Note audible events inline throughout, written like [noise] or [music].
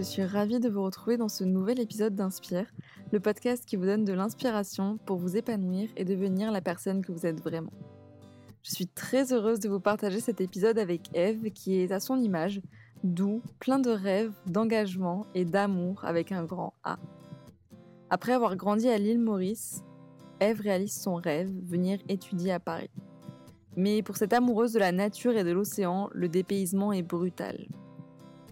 je suis ravie de vous retrouver dans ce nouvel épisode d'Inspire, le podcast qui vous donne de l'inspiration pour vous épanouir et devenir la personne que vous êtes vraiment. Je suis très heureuse de vous partager cet épisode avec Eve qui est à son image, doux, plein de rêves, d'engagement et d'amour avec un grand A. Après avoir grandi à l'île Maurice, Eve réalise son rêve, venir étudier à Paris. Mais pour cette amoureuse de la nature et de l'océan, le dépaysement est brutal.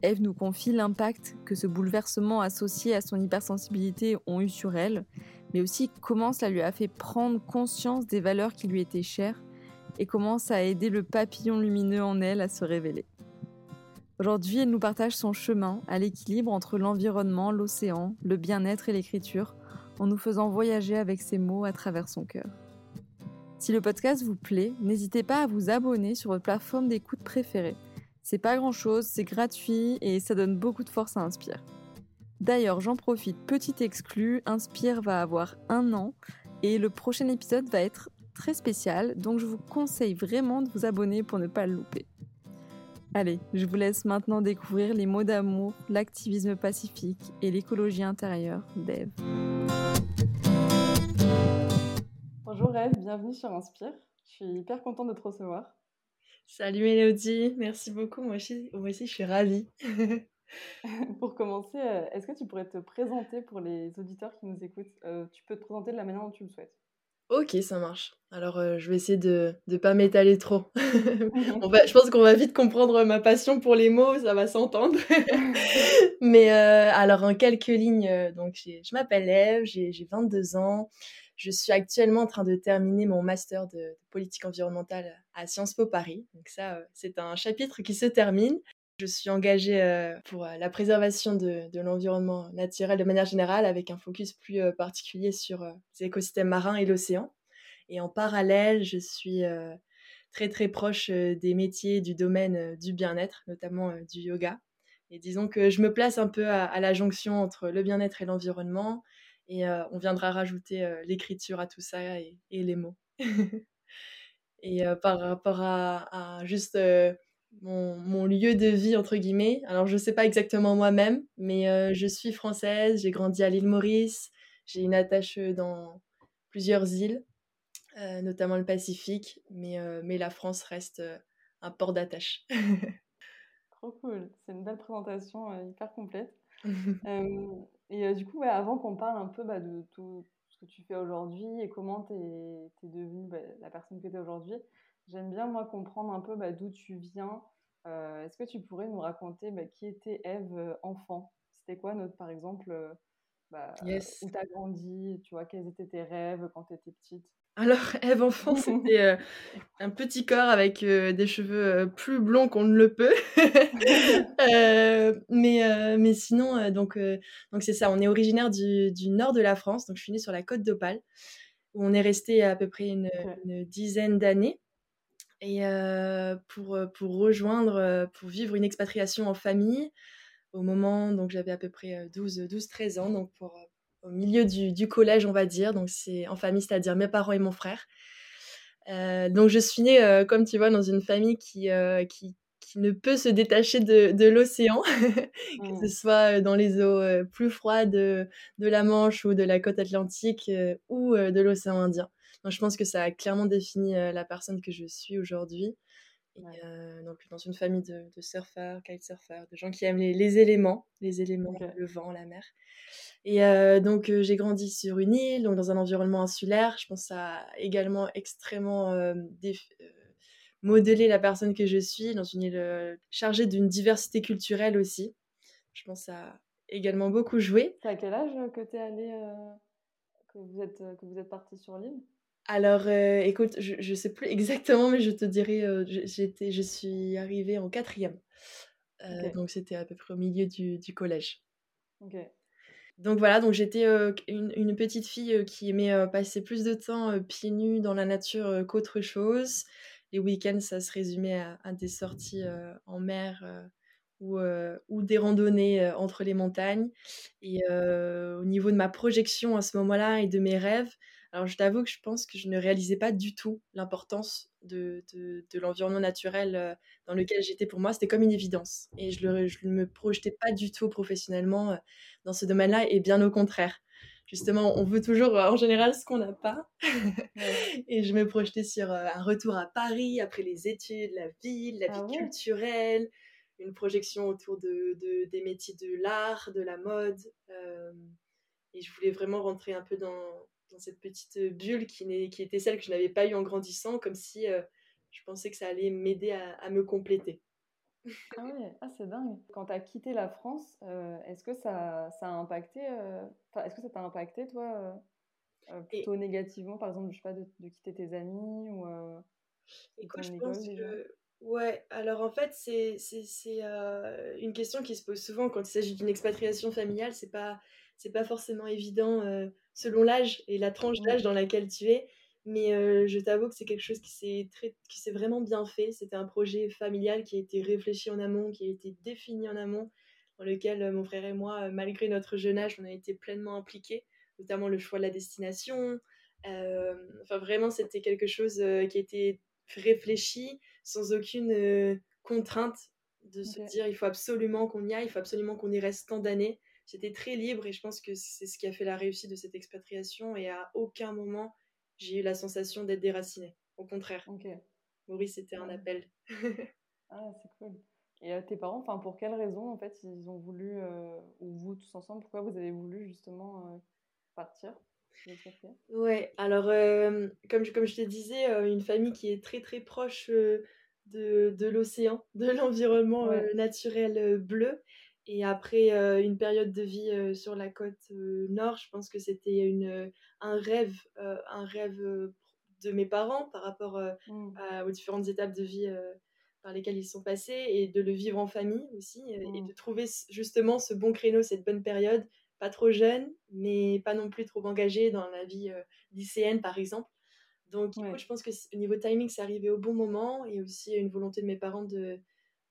Eve nous confie l'impact que ce bouleversement associé à son hypersensibilité ont eu sur elle, mais aussi comment cela lui a fait prendre conscience des valeurs qui lui étaient chères et comment ça a aidé le papillon lumineux en elle à se révéler. Aujourd'hui, elle nous partage son chemin à l'équilibre entre l'environnement, l'océan, le bien-être et l'écriture, en nous faisant voyager avec ses mots à travers son cœur. Si le podcast vous plaît, n'hésitez pas à vous abonner sur votre plateforme d'écoute préférée c'est pas grand chose, c'est gratuit et ça donne beaucoup de force à Inspire. D'ailleurs, j'en profite, petit exclu, Inspire va avoir un an et le prochain épisode va être très spécial, donc je vous conseille vraiment de vous abonner pour ne pas le louper. Allez, je vous laisse maintenant découvrir les mots d'amour, l'activisme pacifique et l'écologie intérieure d'Eve. Bonjour Eve, bienvenue sur Inspire. Je suis hyper contente de te recevoir. Salut Mélodie, merci beaucoup. Moi aussi, je suis ravie. [laughs] pour commencer, euh, est-ce que tu pourrais te présenter pour les auditeurs qui nous écoutent? Euh, Tu peux te présenter de la manière dont tu le souhaites. Ok, ça marche. Alors, euh, je vais essayer de ne pas m'étaler trop. [laughs] [laughs] On va, je pense qu'on va vite comprendre ma passion pour les mots, ça va s'entendre. [laughs] Mais alors, en quelques lignes, donc, je m'appelle Eve, j'ai 22 ans. Je suis actuellement en train de terminer mon master de, politique environnementale à Sciences Po Paris. Donc ça, euh, c'est un chapitre qui se termine. Je suis engagée euh, pour euh, la préservation de, l'environnement naturel de manière générale, avec un focus plus particulier sur les écosystèmes marins et l'océan. Et en parallèle, je suis très très proche des métiers du domaine du bien-être, notamment du yoga. Et disons que je me place un peu à la jonction entre le bien-être et l'environnement, et euh, on viendra rajouter euh, l'écriture à tout ça et, les mots. [laughs] et euh, par rapport à, juste mon, lieu de vie, entre guillemets, alors je ne sais pas exactement moi-même, mais je suis française, j'ai grandi à l'île Maurice, j'ai une attache dans plusieurs îles, notamment le Pacifique, mais, mais la France reste un port d'attache. [laughs] Trop cool, c'est une belle présentation hyper complète. [laughs] Et euh, du coup, avant qu'on parle un peu bah, de tout ce que tu fais aujourd'hui et comment tu es, devenue bah, la personne que tu es aujourd'hui, j'aime bien, moi, comprendre un peu bah, d'où tu viens. Euh, est-ce que tu pourrais nous raconter qui était Eve euh, enfant? C'était quoi, notre, par exemple, où tu as grandi? Tu vois, quels étaient tes rêves quand tu étais petite? Alors, [laughs] Eve enfant, c'était euh, [laughs] un petit corps avec euh, des cheveux euh, plus blonds qu'on ne le peut. [laughs] mais, mais sinon, donc donc c'est ça. On est originaire du, du, nord de la France. Donc, je suis née sur la côte d'Opale, où on est resté à peu près une, dizaine d'années. Et pour, pour rejoindre, pour vivre une expatriation en famille, au moment, donc j'avais à peu près 12-13 ans, donc au milieu du, collège, on va dire. Donc, c'est en famille, c'est-à-dire mes parents et mon frère. Euh, donc, je suis née, euh, comme tu vois, dans une famille qui, euh, qui, qui, ne peut se détacher de, de l'océan, [laughs] que ce mmh. soit dans les eaux plus froides de, de, la Manche ou de la côte atlantique ou de l'océan Indien. Donc, je pense que ça a clairement défini la personne que je suis aujourd'hui. donc dans une famille de, de surfeurs, kitesurfers, de gens qui aiment les, les éléments, les éléments, le vent, la mer. Et euh, donc, euh, j'ai grandi sur une île, donc dans un environnement insulaire. Je pense que ça a également extrêmement euh, modelé la personne que je suis, dans une île chargée d'une diversité culturelle aussi. Je pense que ça a également beaucoup joué. à quel âge que tu es allé, que vous êtes, que vous êtes parti sur l'île? Alors, écoute, je ne sais plus [laughs] exactement, mais je te dirais, j'étais, je suis arrivée en quatrième. Donc, c'était à peu près au milieu du, du collège. Donc voilà, donc j'étais une, petite fille qui aimait passer plus de temps pieds nus dans la nature qu'autre chose. Les week-ends, ça se résumait à, des sorties en mer ou, ou, des randonnées entre les montagnes. Et au niveau de ma projection à ce moment-là et de mes rêves, Alors, je t'avoue que je pense que je ne réalisais pas du tout l'importance de, de, l'environnement naturel euh, dans lequel j'étais. Pour moi, c'était comme une évidence. Et je ne me projetais pas du tout professionnellement euh, dans ce domaine-là, et bien au contraire. Justement, on veut toujours euh, en général ce qu'on n'a pas. et je me projetais sur un retour à Paris après les études, la ville, la ah vie culturelle, une projection autour de, de, des métiers de l'art, de la mode. et je voulais vraiment rentrer un peu dans, dans cette petite bulle qui, qui était celle que je n'avais pas eue en grandissant, comme si euh, je pensais que ça allait m'aider à, me compléter. Ah ouais, ah, c'est dingue. Quand tu as quitté la France, euh, est-ce que ça, ça, a impacté, euh, est-ce que ça t'a impacté, toi, plutôt négativement, par exemple, je sais pas, de, quitter tes amis ou Écoute, je pense que... Ouais, alors en fait, c'est une question qui se pose souvent quand il s'agit d'une expatriation familiale. C'est pas, pas forcément évident selon l'âge et la tranche d'âge dans laquelle tu es. Mais euh, je t'avoue que c'est quelque chose qui s'est, très, qui s'est vraiment bien fait. C'était un projet familial qui a été réfléchi en amont, qui a été défini en amont, dans lequel euh, mon frère et moi, euh, malgré notre jeune âge, on a été pleinement impliqués, notamment le choix de la destination. enfin, vraiment, c'était quelque chose qui a été réfléchi sans aucune contrainte de se dire il faut absolument qu'on y aille, il faut absolument qu'on y reste tant d'années j'étais très libre et je pense que c'est ce qui a fait la réussite de cette expatriation et à aucun moment j'ai eu la sensation d'être déracinée. Au contraire. Maurice, c'était un appel. [laughs] ah, c'est cool. Et euh, tes parents, enfin, pour quelles raisons, en fait, ils ont voulu, euh, ou vous tous ensemble, pourquoi vous avez voulu justement euh, partir Ouais, alors, comme, je, comme je te disais, une famille qui est très très proche de, de l'océan, de l'environnement naturel bleu. Et après euh, une période de vie euh, sur la côte euh, nord, je pense que c'était un rêve, un rêve de mes parents par rapport mmh. aux différentes étapes de vie par lesquelles ils sont passés et de le vivre en famille aussi et mmh. de trouver justement ce bon créneau, cette bonne période, pas trop jeune, mais pas non plus trop engagé dans la vie lycéenne par exemple. Donc, je pense que au niveau timing, c'est arrivé au bon moment et aussi une volonté de mes parents de,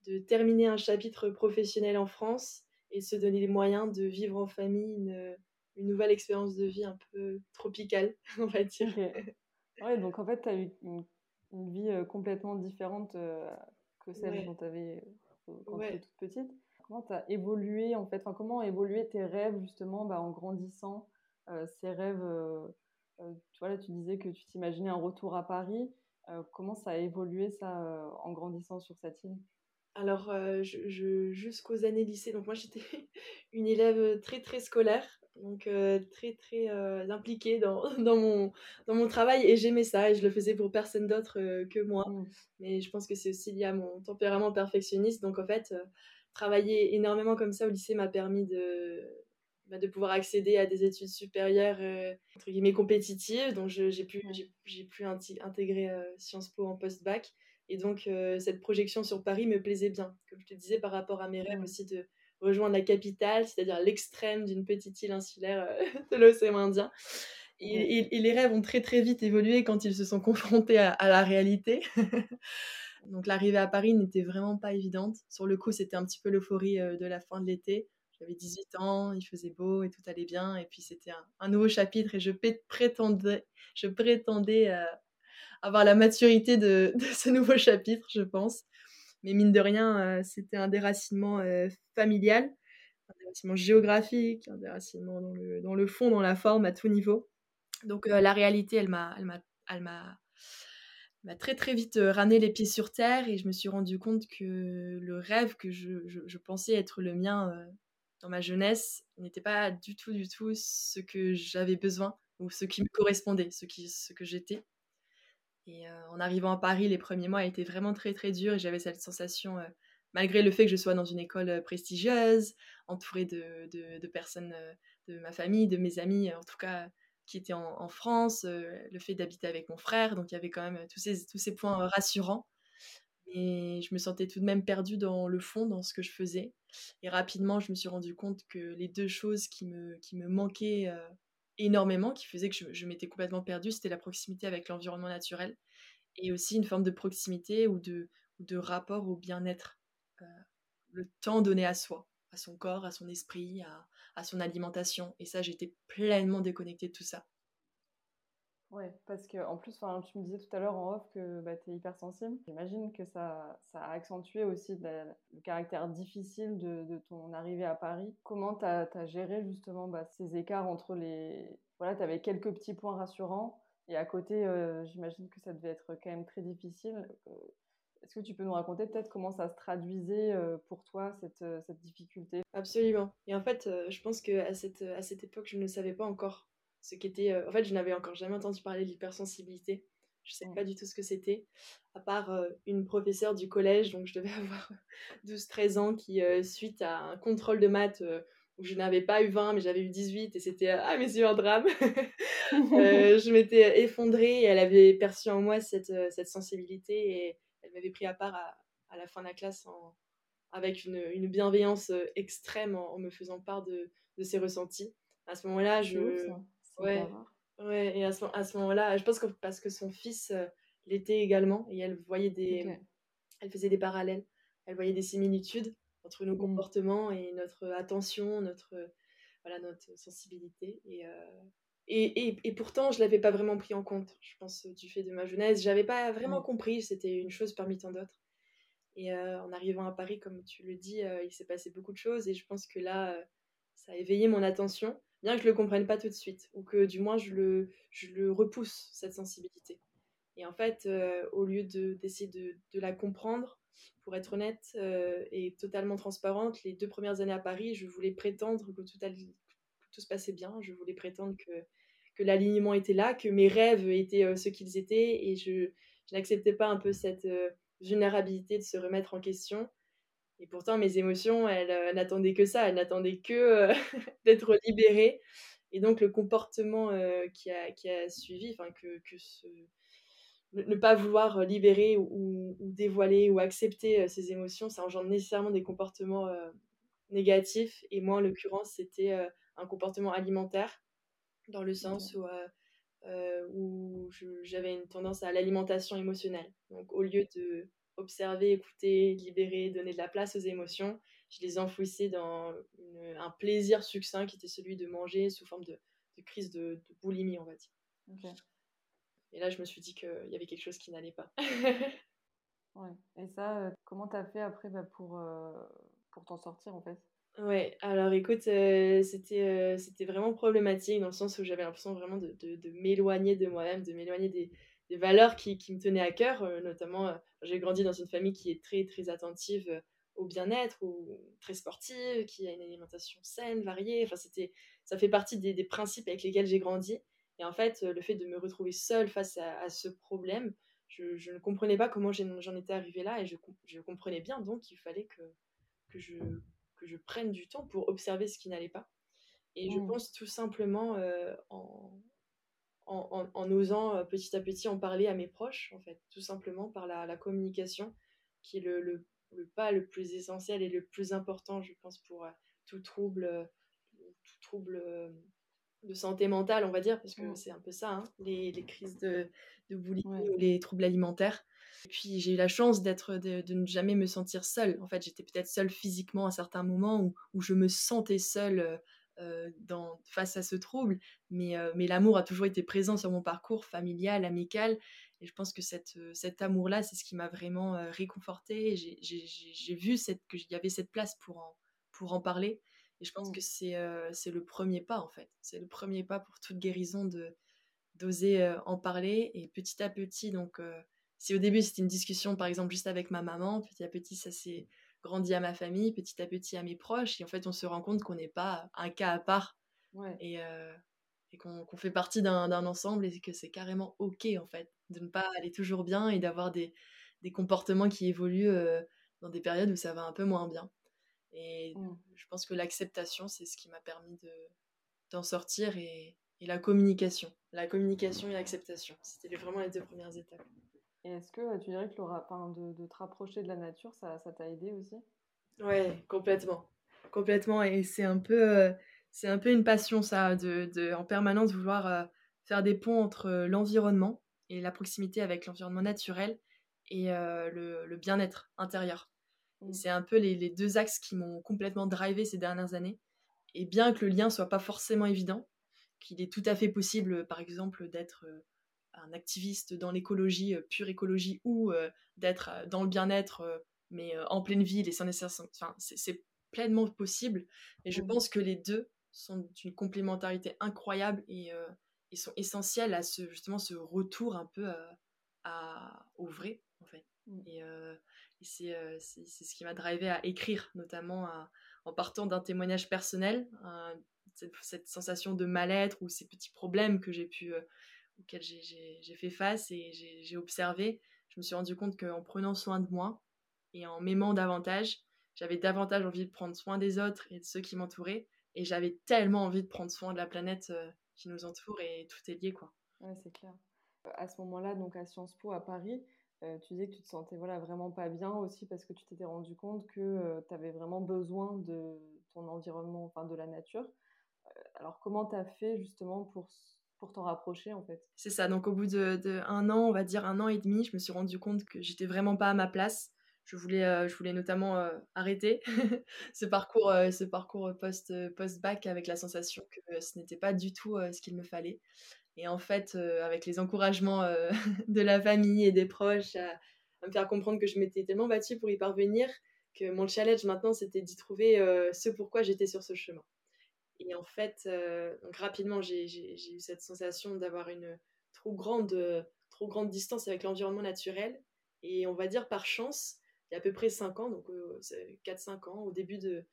de terminer un chapitre professionnel en France et se donner les moyens de vivre en famille une, une nouvelle expérience de vie un peu tropicale, [laughs] on va dire. Ouais, donc en fait, tu as eu une, vie euh, complètement différente euh, que celle dont tu avais euh, quand tu étais toute petite. Comment tu as évolué en fait? Enfin, Comment ont évolué tes rêves justement bah, en grandissant Ces rêves, tu vois, là tu disais que tu t'imaginais un retour à Paris. comment ça a évolué ça en grandissant sur cette île? Alors, euh, je, jusqu'aux années lycée, donc moi j'étais [laughs] une élève très très scolaire, donc euh, très très euh, impliquée dans, [laughs] dans, mon, dans mon travail et j'aimais ça et je le faisais pour personne d'autre que moi. Mmh. Mais je pense que c'est aussi lié à mon tempérament perfectionniste, donc en fait, travailler énormément comme ça au lycée m'a permis de, bah, de pouvoir accéder à des études supérieures, entre guillemets compétitives, donc j'ai pu, j'ai pu intégrer Sciences Po en post-bac. Et donc, euh, cette projection sur Paris me plaisait bien. Comme je te disais, par rapport à mes rêves aussi de rejoindre la capitale, c'est-à-dire l'extrême d'une petite île insulaire euh, [laughs] de l'océan Indien. Et, les rêves ont très très vite évolué quand ils se sont confrontés à, la réalité. [laughs] donc l'arrivée à Paris n'était vraiment pas évidente. Sur le coup, c'était un petit peu l'euphorie euh, de la fin de l'été. J'avais 18 ans, il faisait beau et tout allait bien. Et puis c'était un, nouveau chapitre et je prétendais, je prétendais avoir la maturité [laughs] de, ce nouveau chapitre, je pense. Mais mine de rien, euh, c'était un déracinement euh, familial, un déracinement géographique, un déracinement dans le, dans le fond, dans la forme, à tout niveau. Donc euh, la réalité, elle m'a, elle m'a, très très vite ramené les pieds sur terre et je me suis rendu compte que le rêve que je, je, pensais être le mien dans ma jeunesse n'était pas du tout du tout ce que j'avais besoin ou ce qui me correspondait, ce, qui, ce que j'étais. Et euh, en arrivant à Paris, les premiers mois étaient vraiment très très durs et j'avais cette sensation, euh, malgré le fait que je sois dans une école euh, prestigieuse, entourée de, personnes de ma famille, de mes amis, en tout cas qui étaient en, France, le fait d'habiter avec mon frère, donc il y avait quand même tous ces, tous ces points rassurants. Mais je me sentais tout de même perdue dans le fond, dans ce que je faisais. Et rapidement, je me suis rendu compte que les deux choses qui me, qui me manquaient énormément, qui faisait que je, m'étais complètement perdue, c'était la proximité avec l'environnement naturel et aussi une forme de proximité ou de, de rapport au bien-être. Euh, le temps donné à soi, à son corps, à son esprit, à, à son alimentation. Et ça, j'étais pleinement déconnectée de tout ça. Ouais, parce que en plus, tu me disais tout à l'heure en off que bah, tu es hypersensible. J'imagine que ça, ça a accentué aussi le caractère difficile de, ton arrivée à Paris. Comment tu as, géré justement bah, ces écarts entre les... Voilà, tu avais quelques petits points rassurants et à côté, euh, j'imagine que ça devait être quand même très difficile. Euh, est-ce que tu peux nous raconter peut-être comment ça se traduisait euh, pour toi, cette, difficulté? Absolument. Et en fait, je pense qu'à cette, à cette époque, je ne savais pas encore ce qui était. Euh, en fait, je n'avais encore jamais entendu parler de l'hypersensibilité. Je ne savais pas du tout ce que c'était, à part euh, une professeure du collège, donc je devais [laughs] avoir 12-13 ans, qui, euh, suite à un contrôle de maths où je n'avais pas eu 20, mais j'avais eu 18, et c'était Ah, mais c'est un drame [laughs] Je m'étais effondrée, et elle avait perçu en moi cette, cette sensibilité, et elle m'avait pris à part à, la fin de la classe en, avec une, une bienveillance extrême en, me faisant part de, de ses ressentis. À ce moment-là, je. Ouais, ouais, et à ce, à ce moment-là, je pense que parce que son fils euh, l'était également, et elle voyait des. Elle faisait des parallèles, elle voyait des similitudes entre nos mmh. comportements et notre attention, notre, voilà, notre sensibilité. Et, euh, et, et, et, pourtant, je ne l'avais pas vraiment pris en compte, je pense, du fait de ma jeunesse. Je n'avais pas vraiment mmh. compris, c'était une chose parmi tant d'autres. Et euh, en arrivant à Paris, comme tu le dis, il s'est passé beaucoup de choses et je pense que là, ça a éveillé mon attention bien que je le comprenne pas tout de suite, ou que du moins je le, repousse, cette sensibilité. Et en fait, euh, au lieu d'essayer de, de, la comprendre, pour être honnête euh, et totalement transparente, les deux premières années à Paris, je voulais prétendre que tout, tout se passait bien, je voulais prétendre que, l'alignement était là, que mes rêves étaient euh, ce qu'ils étaient, et je n'acceptais pas un peu cette vulnérabilité de se remettre en question et pourtant, mes émotions, elles, euh, n'attendaient que ça, elles n'attendaient que euh, [laughs] d'être libérées. Et donc, le comportement euh, qui, a, qui a suivi, enfin, que, que ce... ne pas vouloir libérer ou, dévoiler ou accepter ces émotions, ça engendre nécessairement des comportements négatifs. Et moi, en l'occurrence, c'était un comportement alimentaire, dans le sens où, où j'avais une tendance à l'alimentation émotionnelle. Donc, au lieu de observer, écouter, libérer, donner de la place aux émotions. Je les enfouissais dans un plaisir succinct qui était celui de manger sous forme de, crise de, boulimie, on va dire. Et là, je me suis dit qu'il y avait quelque chose qui n'allait pas. [laughs] ouais. Et ça, euh, comment t'as fait après bah, pour, euh, pour t'en sortir en fait? Ouais, alors écoute, euh, c'était c'était vraiment problématique dans le sens où j'avais l'impression vraiment de, de, de m'éloigner de moi-même, de m'éloigner des, des valeurs qui, qui, me tenaient à cœur, euh, notamment euh, j'ai grandi dans une famille qui est très très attentive euh, au bien-être, ou très sportive, qui a une alimentation saine, variée. Enfin, c'était, ça fait partie des, des principes avec lesquels j'ai grandi. Et en fait, le fait de me retrouver seule face à, ce problème, je, je, ne comprenais pas comment j'en étais arrivée là, et je, je, comprenais bien donc qu'il fallait que, que, je, que je prenne du temps pour observer ce qui n'allait pas. Et je mmh. pense tout simplement en, en, osant euh, petit à petit en parler à mes proches, en fait, tout simplement par la, communication, qui est le, le, pas le plus essentiel et le plus important, je pense, pour euh, tout trouble, euh, tout trouble de santé mentale, on va dire, parce que mmh. c'est un peu ça, hein, les, les, crises de, de boulimie ou les troubles alimentaires. Et puis j'ai eu la chance d'être, de, de, ne jamais me sentir seule. En fait, j'étais peut-être seule physiquement à certains moments où, où je me sentais seule dans, face à ce trouble, mais, euh, mais l'amour a toujours été présent sur mon parcours familial, amical, et je pense que cette, euh, cet amour-là, c'est ce qui m'a vraiment réconfortée. J'ai vu qu'il y avait cette place pour en, pour en parler, et je pense mmh. que c'est c'est le premier pas, en fait. C'est le premier pas pour toute guérison de d'oser en parler, et petit à petit, donc, si au début c'était une discussion, par exemple, juste avec ma maman, petit à petit, ça s'est grandi à ma famille, petit à petit à mes proches. Et en fait, on se rend compte qu'on n'est pas un cas à part. Et, euh, et qu'on fait partie d'un ensemble et que c'est carrément OK, en fait, de ne pas aller toujours bien et d'avoir des, des, comportements qui évoluent euh, dans des périodes où ça va un peu moins bien. Et mmh. je pense que l'acceptation, c'est ce qui m'a permis d'en sortir et, et la communication. La communication et l'acceptation. C'était vraiment les deux premières étapes. Et est-ce que tu dirais que de, de, te rapprocher de la nature, ça, ça t'a aidé aussi? Ouais, complètement. Complètement. Et c'est un peu, euh, c'est un peu une passion, ça, de, de en permanence vouloir euh, faire des ponts entre euh, l'environnement et la proximité avec l'environnement naturel et le, le bien-être intérieur. Mmh. C'est un peu les, les, deux axes qui m'ont complètement drivé ces dernières années. Et bien que le lien soit pas forcément évident, qu'il est tout à fait possible, par exemple, d'être un activiste dans l'écologie, pure écologie, ou d'être dans le bien-être, mais en pleine ville et sans nécessairement. Enfin, c'est pleinement possible. Et je mmh. pense que les deux sont d'une complémentarité incroyable et, et, sont essentiels à ce, justement ce retour un peu à, au vrai, en fait. Mmh. Et, et c'est ce qui m'a drivé à écrire, notamment en partant d'un témoignage personnel, cette, cette, sensation de mal-être ou ces petits problèmes que j'ai pu auxquels j'ai fait face et j'ai observé, je me suis rendu compte qu'en prenant soin de moi et en m'aimant davantage, j'avais davantage envie de prendre soin des autres et de ceux qui m'entouraient. Et j'avais tellement envie de prendre soin de la planète euh, qui nous entoure et tout est lié, quoi. Ouais, c'est clair. À ce moment-là, donc à Sciences Po à Paris, euh, tu disais que tu te sentais voilà, vraiment pas bien aussi parce que tu t'étais rendu compte que euh, tu avais vraiment besoin de ton environnement, enfin de la nature. alors comment tu as fait justement pour pour t'en rapprocher en fait. C'est ça, donc au bout de, un an, on va dire un an et demi, je me suis rendu compte que j'étais vraiment pas à ma place. Je voulais, euh, je voulais notamment euh, arrêter [laughs] ce parcours, euh, ce parcours post, post-bac avec la sensation que ce n'était pas du tout ce qu'il me fallait. Et en fait, avec les encouragements [laughs] de la famille et des proches à, me faire comprendre que je m'étais tellement battue pour y parvenir, que mon challenge maintenant, c'était d'y trouver ce pourquoi j'étais sur ce chemin. Et en fait, euh, donc rapidement, j'ai eu cette sensation d'avoir une trop grande, trop grande distance avec l'environnement naturel. Et on va dire par chance, il y a à peu près 5 ans, donc 4-5 euh, ans, au début de,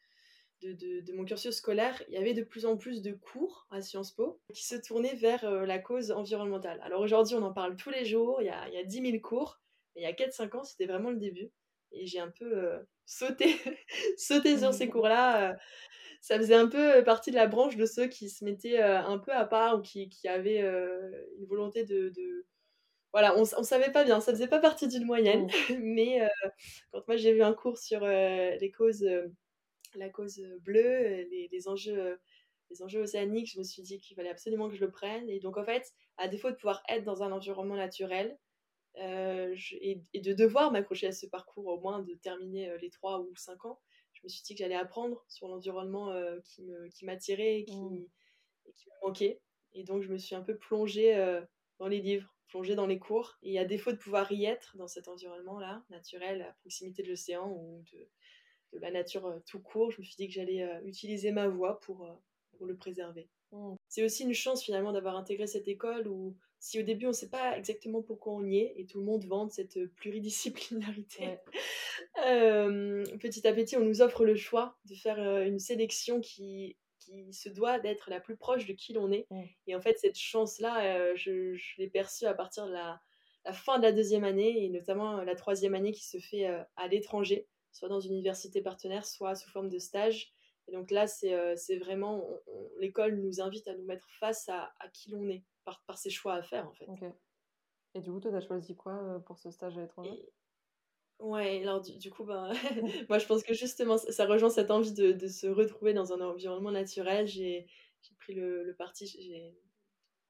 de, de, mon cursus scolaire, il y avait de plus en plus de cours à Sciences Po qui se tournaient vers euh, la cause environnementale. Alors aujourd'hui, on en parle tous les jours, il y a, il y a 10 000 cours, mais il y a 4-5 ans, c'était vraiment le début. Et j'ai un peu sauté, [laughs] sauté sur ces [laughs] cours-là ça faisait un peu partie de la branche de ceux qui se mettaient un peu à part ou qui, qui avaient une volonté de, de... Voilà, on, on savait pas bien, ça faisait pas partie d'une moyenne, [laughs] mais quand moi j'ai vu un cours sur les causes, la cause bleue, les, les enjeux les enjeux océaniques, je me suis dit qu'il fallait absolument que je le prenne. Et donc, en fait, à défaut de pouvoir être dans un environnement naturel et, et, de devoir m'accrocher à ce parcours, au moins de terminer les trois ou cinq ans, me suis dit que j'allais apprendre sur l'environnement euh, qui m'attirait et, qui, mmh. et qui me manquait. Et donc, je me suis un peu plongée euh, dans les livres, plongée dans les cours. Et à défaut de pouvoir y être dans cet environnement-là, naturel, à proximité de l'océan ou de, de, la nature euh, tout court, je me suis dit que j'allais utiliser ma voix pour, pour le préserver. Mmh. C'est aussi une chance finalement d'avoir intégré cette école où si au début on ne sait pas exactement pourquoi on y est et tout le monde vante cette pluridisciplinarité, [laughs] petit à petit on nous offre le choix de faire une sélection qui, qui se doit d'être la plus proche de qui l'on est. Et en fait cette chance-là, je, je l'ai perçue à partir de la, la, fin de la deuxième année et notamment la troisième année qui se fait à l'étranger, soit dans une université partenaire, soit sous forme de stage. Et donc là, c'est vraiment, l'école nous invite à nous mettre face à, à qui l'on est par, par ses choix à faire en fait. Et du coup, toi, tu as choisi quoi euh, pour ce stage à l'étranger? Ouais, alors du, coup, ben, [laughs] moi je pense que justement, ça, rejoint cette envie de, de, se retrouver dans un environnement naturel. J'ai pris le, le parti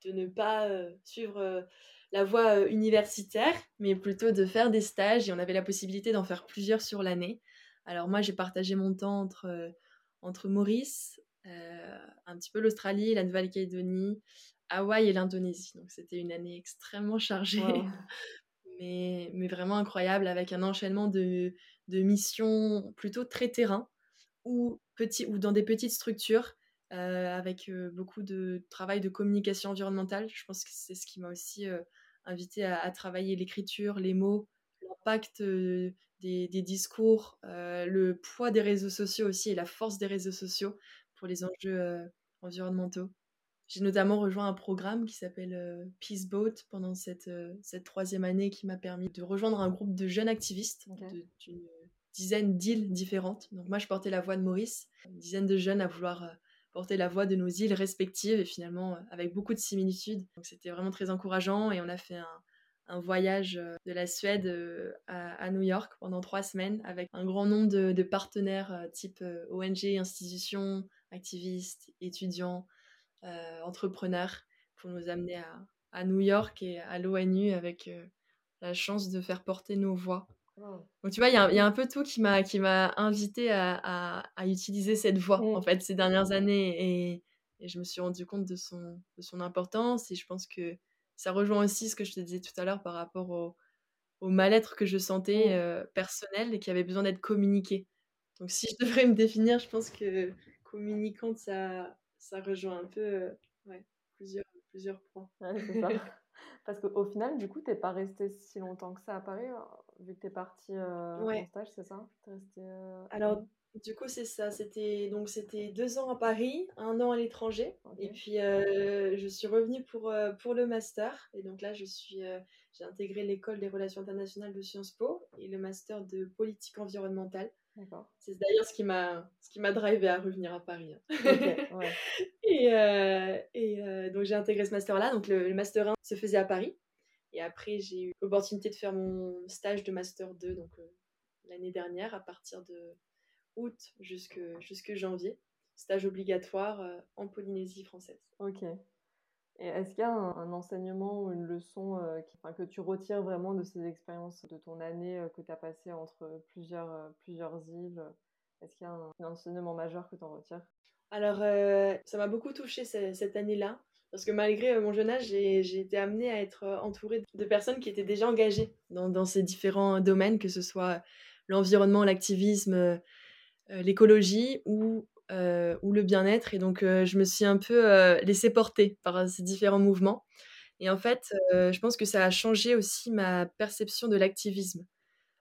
de ne pas euh, suivre euh, la voie universitaire, mais plutôt de faire des stages et on avait la possibilité d'en faire plusieurs sur l'année. Alors moi, j'ai partagé mon temps entre, entre Maurice, un petit peu l'Australie, la Nouvelle-Calédonie, Hawaï et l'Indonésie. Donc c'était une année extrêmement chargée, [laughs] mais, mais, vraiment incroyable avec un enchaînement de, de missions plutôt très terrain ou, petit, ou dans des petites structures euh, avec euh, beaucoup de travail de communication environnementale. Je pense que c'est ce qui m'a aussi euh, invité à, travailler l'écriture, les mots, l'impact des, des, discours, le poids des réseaux sociaux aussi et la force des réseaux sociaux pour les enjeux environnementaux. J'ai notamment rejoint un programme qui s'appelle euh, Peace Boat pendant cette, euh, cette troisième année qui m'a permis de rejoindre un groupe de jeunes activistes d'une dizaine d'îles différentes. Donc moi, je portais la voix de Maurice, une dizaine de jeunes à vouloir euh, porter la voix de nos îles respectives et finalement avec beaucoup de similitudes. Donc c'était vraiment très encourageant et on a fait un, un voyage de la Suède à, New York pendant trois semaines avec un grand nombre de, de partenaires type ONG, institutions, activistes, étudiants, entrepreneurs pour nous amener à, à, New York et à l'ONU avec euh, la chance de faire porter nos voix. Donc tu vois, il y, y, a un peu tout qui m'a qui m'a invité à, à, à, utiliser cette voix mm. en fait ces dernières années et, et, je me suis rendu compte de son de son importance et je pense que ça rejoint aussi ce que je te disais tout à l'heure par rapport au, au mal-être que je sentais mmh. personnel et qui avait besoin d'être communiqué. Donc si je [laughs] devrais me définir, je pense que communicante, ça, ça rejoint un peu ouais, plusieurs, plusieurs points. [laughs] Parce qu'au final, du coup, t'es pas resté si longtemps que ça à Paris, hein, vu que t'es parti euh, en stage, c'est ça? Resté, euh, Alors, du coup, c'est ça. C'était donc c'était deux ans à Paris, un an à l'étranger, et puis euh, je suis revenue pour pour le master. Et donc là, je suis j'ai intégré l'école des relations internationales de Sciences Po et le master de politique environnementale. C'est d'ailleurs ce qui m'a ce qui m'a drivé à revenir à Paris. Hein. [laughs] et, euh, et euh, donc j'ai intégré ce master là. Donc le, master 1 se faisait à Paris. Et après j'ai eu l'opportunité de faire mon stage de master 2 donc euh, l'année dernière à partir de août jusque jusque janvier. Stage obligatoire en Polynésie française. Ok. Est-ce qu'il y a un, enseignement ou une leçon euh, que tu retires vraiment de ces expériences de ton année euh, que tu as passé entre plusieurs, euh, plusieurs îles? Est-ce qu'il y a un, enseignement majeur que tu en retires? Alors, ça m'a beaucoup touchée cette année-là. Parce que malgré mon jeune âge, j'ai été amenée à être entourée de personnes qui étaient déjà engagées dans, dans ces différents domaines, que ce soit l'environnement, l'activisme, l'écologie ou euh, ou le bien-être. Et donc, euh, je me suis un peu euh, laissée porter par ces différents mouvements. Et en fait, je pense que ça a changé aussi ma perception de l'activisme.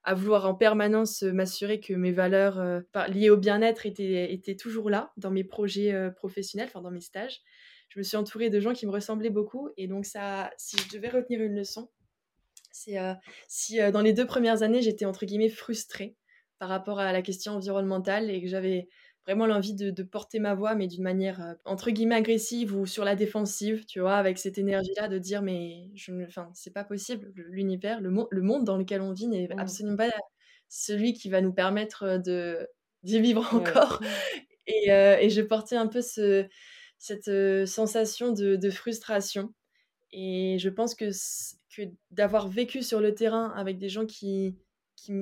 À vouloir en permanence m'assurer que mes valeurs liées au bien-être étaient, étaient, toujours là dans mes projets professionnels, enfin dans mes stages. Je me suis entourée de gens qui me ressemblaient beaucoup. Et donc, ça, si je devais retenir une leçon, c'est si dans les deux premières années, j'étais entre guillemets frustrée par rapport à la question environnementale et que j'avais vraiment l'envie de, porter ma voix, mais d'une manière euh, entre guillemets agressive ou sur la défensive, tu vois, avec cette énergie-là de dire mais je enfin c'est pas possible, l'univers, le, le, monde dans lequel on vit n'est mmh. absolument pas celui qui va nous permettre euh, de d'y vivre encore. Et, euh, et, je portais un peu ce, cette sensation de, de, frustration. Et je pense que, que d'avoir vécu sur le terrain avec des gens qui,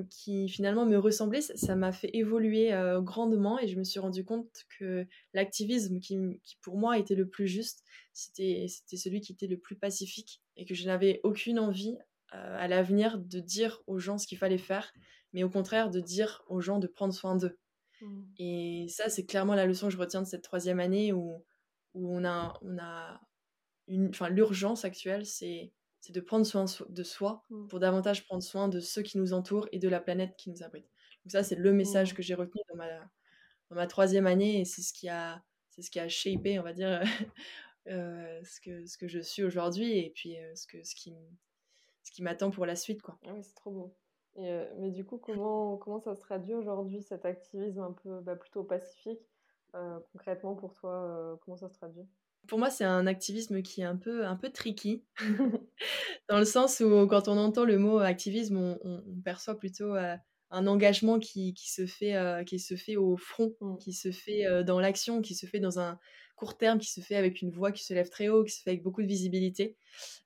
qui, finalement me ressemblait, ça m'a fait évoluer euh, grandement et je me suis rendu compte que l'activisme qui, pour moi était le plus juste, c'était celui qui était le plus pacifique et que je n'avais aucune envie euh, à l'avenir de dire aux gens ce qu'il fallait faire, mais au contraire de dire aux gens de prendre soin d'eux. Mmh. Et ça, c'est clairement la leçon que je retiens de cette troisième année où, où on a, on a une, enfin, l'urgence actuelle, c'est c'est de prendre soin de soi mmh. pour davantage prendre soin de ceux qui nous entourent et de la planète qui nous abrite. Donc ça, c'est le message mmh. que j'ai retenu dans ma, dans ma troisième année et c'est ce qui a, c'est ce qui a shapé, on va dire, [laughs] euh, ce, que, ce que je suis aujourd'hui et puis euh, ce, que, ce qui, ce qui m'attend pour la suite. Quoi. Ah oui, c'est trop beau. Et, euh, mais du coup, comment, comment ça se traduit aujourd'hui, cet activisme un peu bah, plutôt pacifique Concrètement, pour toi, comment ça se traduit? Pour moi, c'est un activisme qui est un peu, un peu tricky, [laughs] dans le sens où quand on entend le mot activisme, on, perçoit plutôt euh, un engagement qui, qui se fait, euh, qui se fait au front, mmh. qui se fait euh, dans l'action, qui se fait dans un court terme, qui se fait avec une voix qui se lève très haut, qui se fait avec beaucoup de visibilité.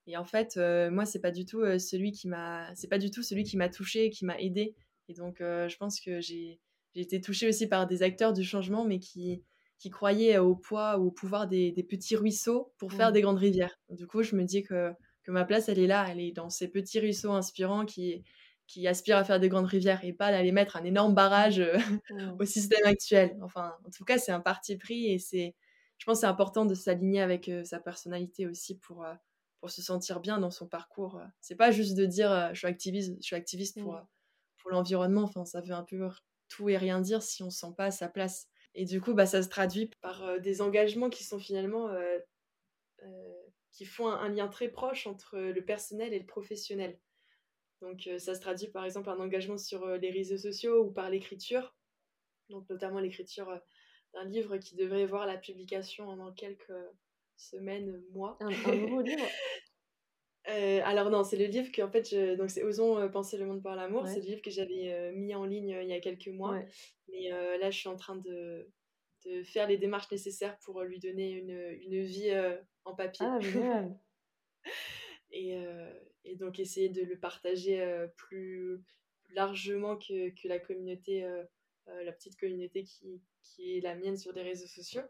Et en fait, moi, c'est pas du tout celui qui m'a, c'est pas du tout celui qui m'a touché, qui m'a aidé. Et donc, je pense que j'ai, j'ai été touchée aussi par des acteurs du changement, mais qui qui croyaient au poids ou au pouvoir des, petits ruisseaux pour faire mmh. des grandes rivières. Du coup, je me dis que, que ma place, elle est là, elle est dans ces petits ruisseaux inspirants qui, qui aspirent à faire des grandes rivières et pas d'aller mettre un énorme barrage euh, mmh. [laughs] au système actuel. Enfin, en tout cas, c'est un parti pris et c'est, je pense, c'est important de s'aligner avec euh, sa personnalité aussi pour, euh, pour se sentir bien dans son parcours. C'est pas juste de dire je suis activiste, je suis activiste pour, mmh. pour l'environnement. Enfin, ça veut un peu tout et rien dire si on se sent pas à sa place. Et du coup, bah, ça se traduit par des engagements qui sont finalement qui font un, lien très proche entre le personnel et le professionnel. Donc ça se traduit par exemple un engagement sur les réseaux sociaux ou par l'écriture, donc notamment l'écriture d'un livre qui devrait voir la publication dans quelques semaines, mois. Un, un nouveau livre [laughs] Euh, alors non, c'est le livre que en fait, je... donc c'est Osons euh, penser le monde par l'amour. C'est le livre que j'avais euh, mis en ligne il y a quelques mois. Mais là, je suis en train de, de, faire les démarches nécessaires pour lui donner une, une vie en papier. Ah, génial. [laughs] et, et, donc essayer de le partager plus, largement que, que, la communauté, la petite communauté qui, qui, est la mienne sur les réseaux sociaux.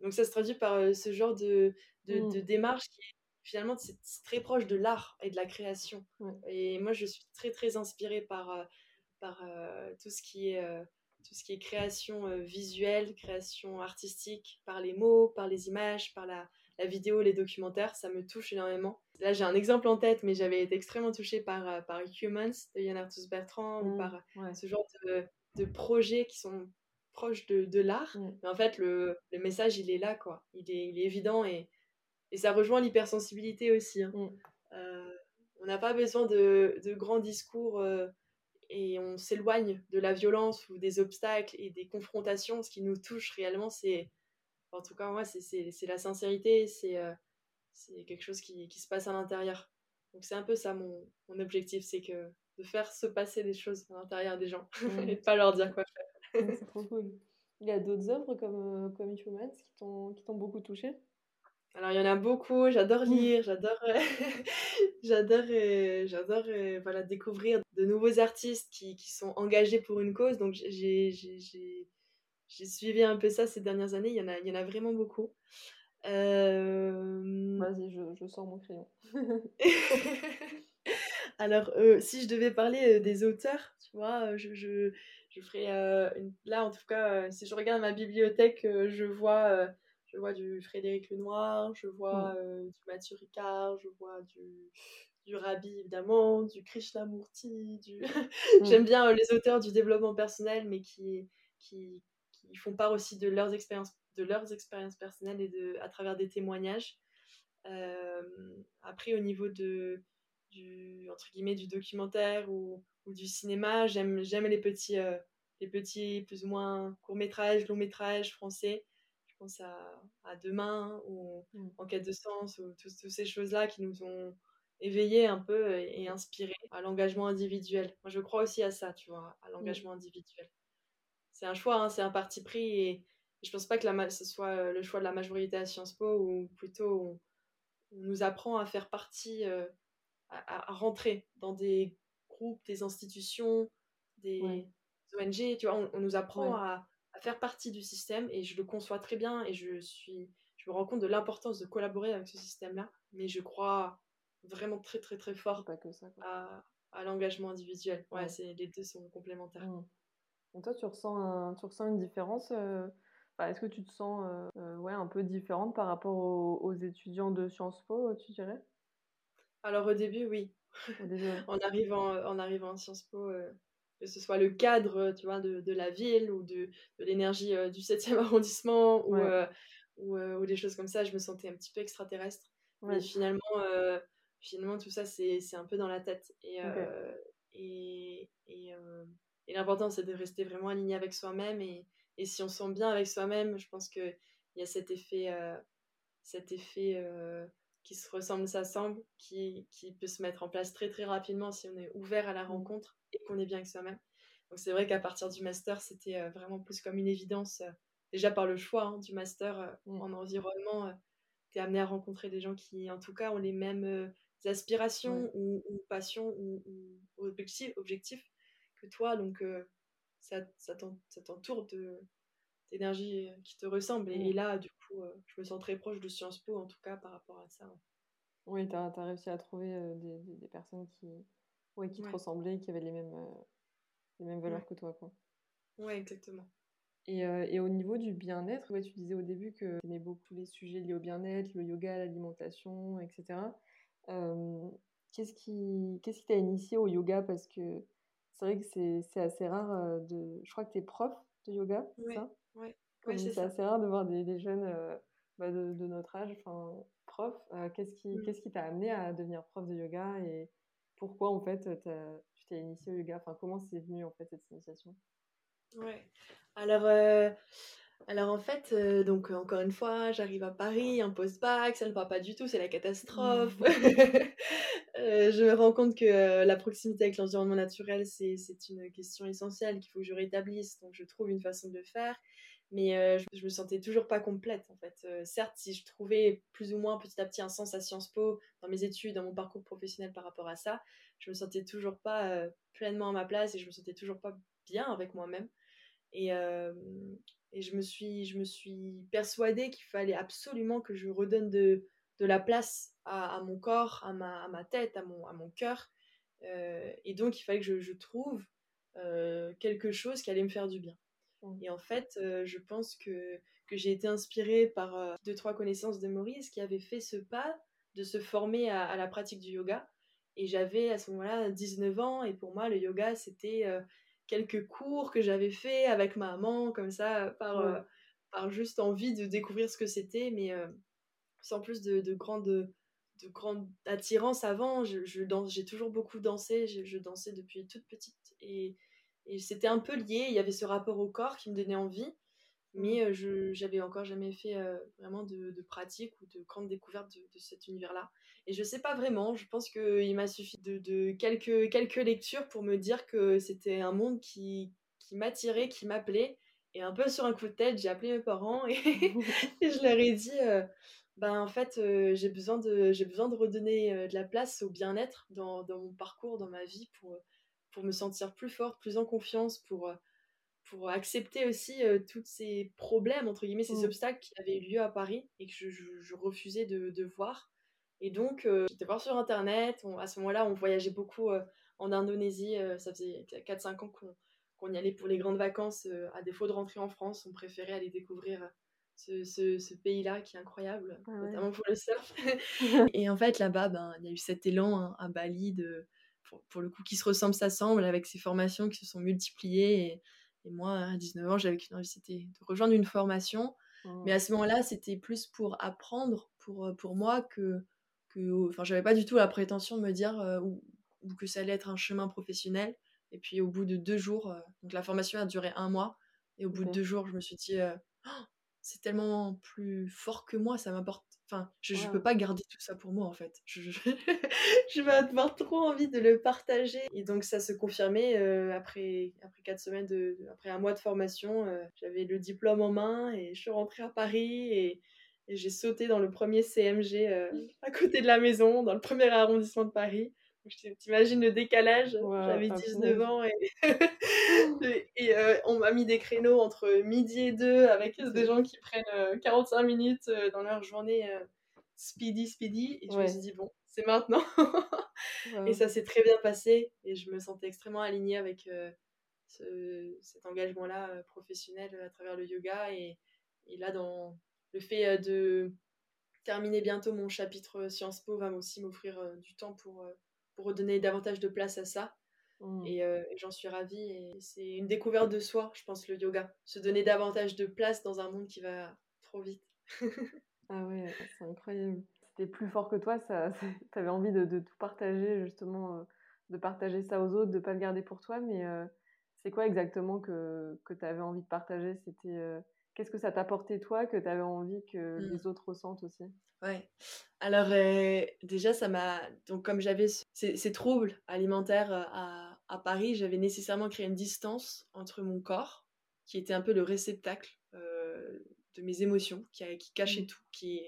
Donc ça se traduit par ce genre de, de, de mmh. démarche qui est finalement, c'est très proche de l'art et de la création. Et moi, je suis très, très inspirée par, par tout, ce qui est, tout ce qui est création visuelle, création artistique, par les mots, par les images, par la, la vidéo, les documentaires, ça me touche énormément. Là, j'ai un exemple en tête, mais j'avais été extrêmement touchée par, par Humans de Yann Arthus Bertrand ou mmh, par ce genre de, de projets qui sont proche de, l'art. Mm. Mais en fait, le, message, il est là, quoi. Il est, il est évident et, et ça rejoint l'hypersensibilité aussi. Hein. Mm. Euh, on n'a pas besoin de, grands discours euh, et on s'éloigne de la violence ou des obstacles et des confrontations. Ce qui nous touche réellement, c'est, en tout cas, moi, c'est la sincérité, euh, c'est quelque chose qui, qui, se passe à l'intérieur. Donc c'est un peu ça mon, mon objectif, c'est que de faire se passer des choses à l'intérieur des gens [laughs] mm. et pas leur dire quoi faire. C'est trop cool. Il y a d'autres œuvres comme, euh, comme Humans qui t'ont beaucoup touché? Alors, il y en a beaucoup, j'adore mmh. lire, j'adore [laughs] j'adore j'adore voilà, découvrir de nouveaux artistes qui, qui, sont engagés pour une cause. Donc, j'ai suivi un peu ça ces dernières années, il y en a, il y en a vraiment beaucoup. Euh... Vas-y, je, je, sors mon crayon. [laughs] Alors, euh, si je devais parler euh, des auteurs, tu vois, je, je, je ferais euh, une... là en tout cas euh, si je regarde ma bibliothèque euh, je vois je vois du Frédéric Lenoir je vois mm. du Mathieu Ricard je vois du du Rabbi évidemment du Krishnamurti du [laughs] mm. j'aime bien les auteurs du développement personnel mais qui qui qui font part aussi de leurs expériences de leurs expériences personnelles et de à travers des témoignages après au niveau de du entre guillemets du documentaire ou, ou du cinéma j'aime les petits les petits plus ou moins courts métrages longs métrages français pense à, à Demain ou mm. En quête de sens ou toutes ces choses là qui nous ont éveillés un peu et, inspirés à l'engagement individuel. Moi je crois aussi à ça tu vois à l'engagement individuel. C'est un choix hein, c'est un parti pris et je pense pas que la, ce soit le choix de la majorité à Sciences Po ou plutôt on, nous apprend à faire partie à, rentrer dans des groupes, des institutions, des ONG. Tu vois, on, nous apprend à, faire partie du système et je le conçois très bien et je suis, je me rends compte de l'importance de collaborer avec ce système-là. Mais je crois vraiment très très très fort que ça, à, à l'engagement individuel. Ouais, c'est les deux sont complémentaires. Et toi, tu ressens, tu ressens une différence euh, Est-ce que tu te sens euh, euh, ouais, un peu différente par rapport aux étudiants de Sciences Po, tu dirais? Alors au début, oui. [laughs] en, arrivant, en arrivant à Sciences Po, que ce soit le cadre tu vois, de, de la ville ou de, de l'énergie euh, du 7e [laughs] arrondissement ou, euh, ou, ou, des choses comme ça, je me sentais un petit peu extraterrestre. Mais finalement, finalement, tout ça, c'est un peu dans la tête. Et, et, et, et l'important, c'est de rester vraiment aligné avec soi-même. Et, et si on se sent bien avec soi-même, je pense qu'il y a cet effet, cet effet qui se ressemble, s'assemble, qui, qui peut se mettre en place très très rapidement si on est ouvert à la mmh. rencontre et qu'on est bien avec soi-même. Donc c'est vrai qu'à partir du master, c'était euh, vraiment plus comme une évidence, euh, déjà par le choix hein, du master euh, mmh. en environnement, tu es amené à rencontrer des gens qui en tout cas ont les mêmes aspirations ou, passions ou, objectifs, objectifs, que toi. Donc ça, ça t'entoure de d'énergie qui te ressemble. Et, mmh. là, du coup, je me sens très proche de Sciences Po, en tout cas, par rapport à ça. Oui, tu as, réussi à trouver des, des, personnes qui, ouais, qui te ressemblaient, qui avaient les mêmes, les mêmes valeurs que toi. Oui, exactement. Et, et, au niveau du bien-être, ouais, tu disais au début que tu aimais beaucoup les sujets liés au bien-être, le yoga, l'alimentation, etc. qu'est-ce qui qu'est-ce qui t'a initié au yoga? Parce que c'est vrai que c'est assez rare de... Je crois que tu es prof de yoga, c'est ça? Ouais, c'est assez rare de voir des, des jeunes euh, bah, de, de, notre âge, enfin, prof. Euh, qu'est-ce qui qu'est-ce qui t'a amené à devenir prof de yoga et pourquoi en fait tu t'es initié au yoga? Enfin, comment c'est venu en fait cette initiation? Ouais. Alors, euh, alors en fait, donc encore une fois, j'arrive à Paris, un post-bac, ça ne va pas du tout, c'est la catastrophe. [laughs] [laughs] Mmh. je me rends compte que la proximité avec l'environnement naturel, c'est une question essentielle qu'il faut que je rétablisse. Donc je trouve une façon de le faire mais euh, je, me sentais toujours pas complète en fait. Euh, certes, si je trouvais plus ou moins petit à petit un sens à Sciences Po dans mes études, dans mon parcours professionnel par rapport à ça, je me sentais toujours pas euh, pleinement à ma place et je me sentais toujours pas bien avec moi-même. Et, je, me suis, persuadée qu'il fallait absolument que je redonne de la place à, mon corps, à ma, à ma, tête, à mon, à mon cœur. et donc, il fallait que je, trouve quelque chose qui allait me faire du bien. Mmh. Et en fait, je pense que, que j'ai été inspirée par deux, trois connaissances de Maurice qui avait fait ce pas de se former à, la pratique du yoga. Et j'avais à ce moment-là 19 ans, et pour moi, le yoga, c'était quelques cours que j'avais fait avec ma maman, comme ça, par, par juste envie de découvrir ce que c'était, mais sans plus de, de grande, de grande attirance avant. Je, je danse, j'ai toujours beaucoup dansé, je, dansais depuis toute petite, et, et c'était un peu lié. Il y avait ce rapport au corps qui me donnait envie, mais je j'avais encore jamais fait vraiment de, pratique ou de grande découverte de, cet univers-là. Et je sais pas vraiment, je pense qu'il m'a suffi de, de, quelques, quelques lectures pour me dire que c'était un monde qui, qui m'attirait, qui m'appelait. Et un peu sur un coup de tête, j'ai appelé mes parents et, [laughs] je leur ai dit ben, en fait, j'ai besoin, de, besoin de redonner de la place au bien-être dans, dans, mon parcours, dans ma vie, pour, pour me sentir plus forte, plus en confiance, pour, pour accepter aussi tous ces problèmes, entre guillemets, ces mmh. obstacles qui avaient eu lieu à Paris et que je, je, refusais de, de, voir. Et donc, j'étais voir sur Internet. à ce moment-là, on voyageait beaucoup en Indonésie. ça faisait 4-5 ans qu'on, qu'on y allait pour les grandes vacances. à défaut de rentrer en France, on préférait aller découvrir ce, ce, pays-là qui est incroyable, ah notamment pour le surf. [laughs] [laughs] et en fait, là-bas, ben, il y a eu cet élan hein, à Bali de, pour, le coup, qui se ressemble, s'assemble avec ces formations qui se sont multipliées. Et, et moi, à 19 ans, j'avais qu'une envie, c'était de rejoindre une formation. Mais à ce moment-là, c'était plus pour apprendre pour, euh, pour moi que. que enfin, j'avais pas du tout la prétention de me dire euh, ou, que ça allait être un chemin professionnel. Et puis, au bout de deux jours, euh, donc la formation a duré un mois. Et au bout de deux jours, je me suis dit, oh, c'est tellement plus fort que moi, ça m'apporte. Enfin, je, ne peux pas garder tout ça pour moi en fait. Je, je, [laughs] vais avoir trop envie de le partager. Et donc ça se confirmait euh, après, après quatre semaines, de, après un mois de formation. Euh, j'avais le diplôme en main et je suis rentrée à Paris et, j'ai sauté dans le premier CMG euh, à côté de la maison, dans le premier arrondissement de Paris. T'imagines le décalage J'avais 19 ans [laughs] et, et euh, on m'a mis des créneaux entre midi et deux avec des gens qui prennent 45 euh, minutes euh, dans leur journée speedy, speedy. Et je me suis dit, bon, c'est maintenant. [laughs] Et ça s'est très bien passé et je me sentais extrêmement alignée avec cet engagement-là professionnel à travers le yoga. Et, et là, dans le fait de terminer bientôt mon chapitre Sciences Po va aussi m'offrir du temps pour pour redonner davantage de place à ça. Mmh. Euh, et, j'en suis ravie. Et c'est une découverte de soi, je pense, le yoga. Se donner davantage de place dans un monde qui va trop vite. [laughs] ah ouais, c'est incroyable. C'était plus fort que toi, ça, [laughs] tu avais envie de, tout partager, justement, euh, de partager ça aux autres, de pas le garder pour toi. Mais euh, c'est quoi exactement que, que tu avais envie de partager? C'était Qu'est-ce que ça t'a apporté toi que tu avais envie que mmh. les autres ressentent aussi? Ouais. Alors euh, déjà ça m'a donc comme j'avais ces, troubles alimentaires euh, à, à Paris, j'avais nécessairement créé une distance entre mon corps qui était un peu le réceptacle euh, de mes émotions, qui, qui cachait mmh. tout, qui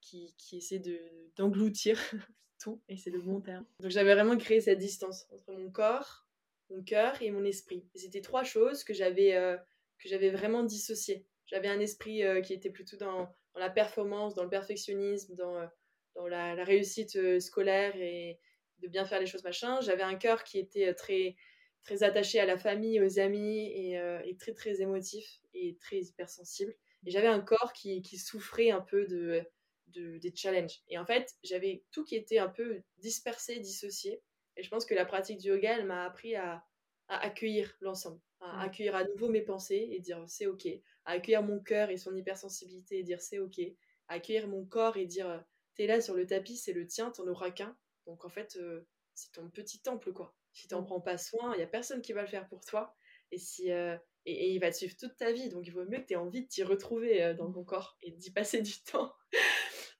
qui, qui essaie de d'engloutir [laughs] tout et c'est le bon terme. Donc j'avais vraiment créé cette distance entre mon corps, mon cœur et mon esprit. C'était trois choses que j'avais que j'avais vraiment dissocié. J'avais un esprit euh, qui était plutôt dans, la performance, dans le perfectionnisme, dans, euh, la, réussite euh, scolaire et de bien faire les choses machin. J'avais un cœur qui était très, très attaché à la famille, aux amis et, très très émotif et très hypersensible. Et j'avais un corps qui, souffrait un peu de, de, des challenges. Et en fait, j'avais tout qui était un peu dispersé, dissocié. Et je pense que la pratique du yoga, elle m'a appris à accueillir l'ensemble à mmh. accueillir à nouveau mes pensées et dire c'est ok, à accueillir mon cœur et son hypersensibilité et dire c'est ok, à accueillir mon corps et dire euh, t'es là sur le tapis, c'est le tien, t'en auras qu'un. Donc en fait, euh, c'est ton petit temple quoi. Si t'en mmh. prends pas soin, il y a personne qui va le faire pour toi. Et si euh, et, il va te suivre toute ta vie, donc il vaut mieux que tu aies envie de t'y retrouver dans ton corps et d'y passer du [laughs] temps.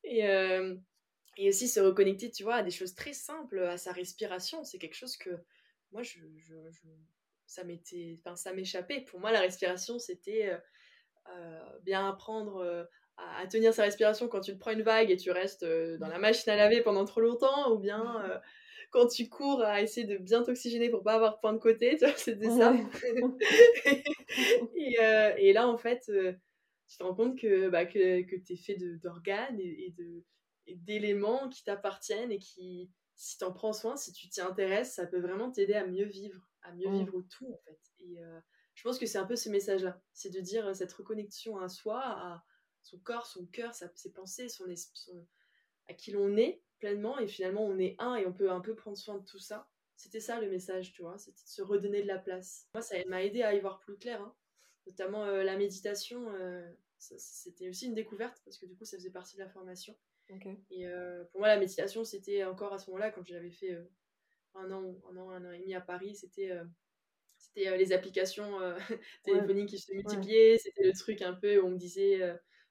et, et aussi se reconnecter, tu vois, à des choses très simples, à sa respiration. C'est quelque chose que moi, je, je, ça m'était, enfin, ça m'échappait. Pour moi, la respiration, c'était euh, euh, bien apprendre euh, à, tenir sa respiration quand tu te prends une vague et tu restes dans la machine à laver pendant trop longtemps, ou bien quand tu cours à essayer de bien t'oxygéner pour pas avoir de point de côté, tu vois, c'était ça. [laughs] et, et, là, en fait, tu te rends compte que, bah, que, que tu es fait d'organes et, de, d'éléments qui t'appartiennent et qui, si tu en prends soin, si tu t'y intéresses, ça peut vraiment t'aider à mieux vivre, à mieux mmh. vivre tout en fait. Et euh, je pense que c'est un peu ce message-là, c'est de dire cette reconnexion à soi, à son corps, son cœur, ses pensées, son, son à qui l'on est pleinement et finalement on est un et on peut un peu prendre soin de tout ça. C'était ça le message, tu vois, c'était de se redonner de la place. Moi, ça m'a aidé à y voir plus clair, hein. notamment euh, la méditation. Euh, c'était aussi une découverte parce que du coup, ça faisait partie de la formation. Et euh, pour moi, la méditation, c'était encore à ce moment-là, quand j'avais fait un, an, un an, un an et demi à Paris, c'était c'était les applications [laughs] téléphoniques qui se multipliaient. C'était le truc un peu où on me disait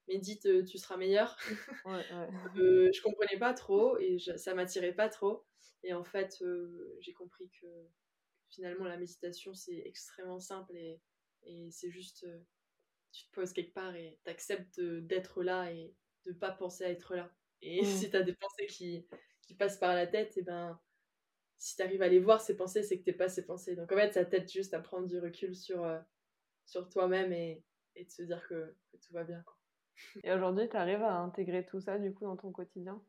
médite, tu seras meilleur. [laughs] Ouais, ouais. je comprenais pas trop et ça m'attirait pas trop. Et en fait, j'ai compris que finalement, la méditation, c'est extrêmement simple et, et c'est juste, tu te poses quelque part et tu acceptes d'être là et de pas penser à être là. Et mmh. [laughs] si tu as des pensées qui, qui, passent par la tête, et ben, si tu arrives à les voir, ces pensées, c'est que t'es pas ces pensées. Donc en fait, ça t'aide juste à prendre du recul sur, sur toi-même et, et de se dire que, que tout va bien. Quoi. [laughs] Et aujourd'hui, tu arrives à intégrer tout ça du coup dans ton quotidien?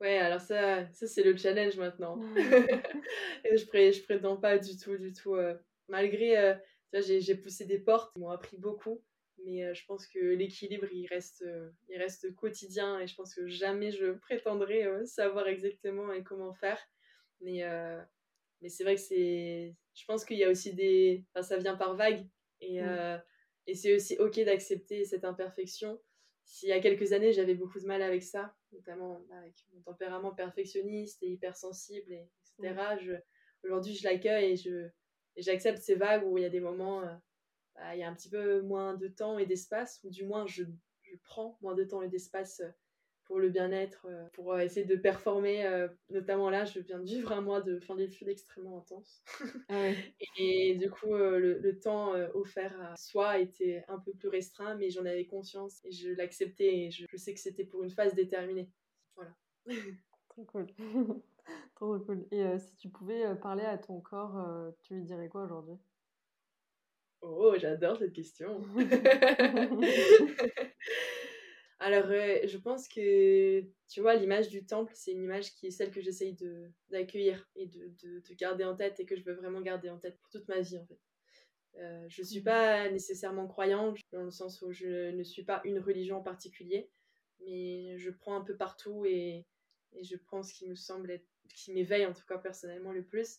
Ouais, alors ça, ça c'est le challenge maintenant. [laughs] et je, pré je prétends pas du tout, du tout. Euh, malgré, euh, j'ai poussé des portes, ils m'ont appris beaucoup, mais euh, je pense que l'équilibre, il reste, il reste quotidien et je pense que jamais je prétendrai savoir exactement et comment faire. Mais, mais c'est vrai que c'est. Je pense qu'il y a aussi des. Enfin, ça vient par vague et. Mmh. Et c'est aussi ok d'accepter cette imperfection. S'il y a quelques années, j'avais beaucoup de mal avec ça, notamment bah, avec mon tempérament perfectionniste et hypersensible, et, etc. Aujourd'hui, je l'accueille et, je, j'accepte ces vagues où il y a des moments, euh, bah, il y a un petit peu moins de temps et d'espace, ou du moins je, je prends moins de temps et d'espace euh, pour le bien-être, euh, pour euh, essayer de performer. Euh, notamment là, je viens de vivre un mois de fin d'études extrêmement intense. Ah [laughs] et du coup, le, temps offert à soi était un peu plus restreint, mais j'en avais conscience et je l'acceptais et je, sais que c'était pour une phase déterminée. Voilà. [laughs] Trop cool. [laughs] Trop cool. Et si tu pouvais parler à ton corps, tu lui dirais quoi aujourd'hui? Oh, j'adore cette question. Alors, je pense que, tu vois, l'image du temple, c'est une image qui est celle que j'essaye d'accueillir et de, de, garder en tête et que je veux vraiment garder en tête pour toute ma vie, en fait. Euh, je ne suis mmh. pas nécessairement croyante, dans le sens où je ne suis pas une religion en particulier, mais je prends un peu partout et, et je prends ce qui me semble être, qui m'éveille en tout cas personnellement le plus.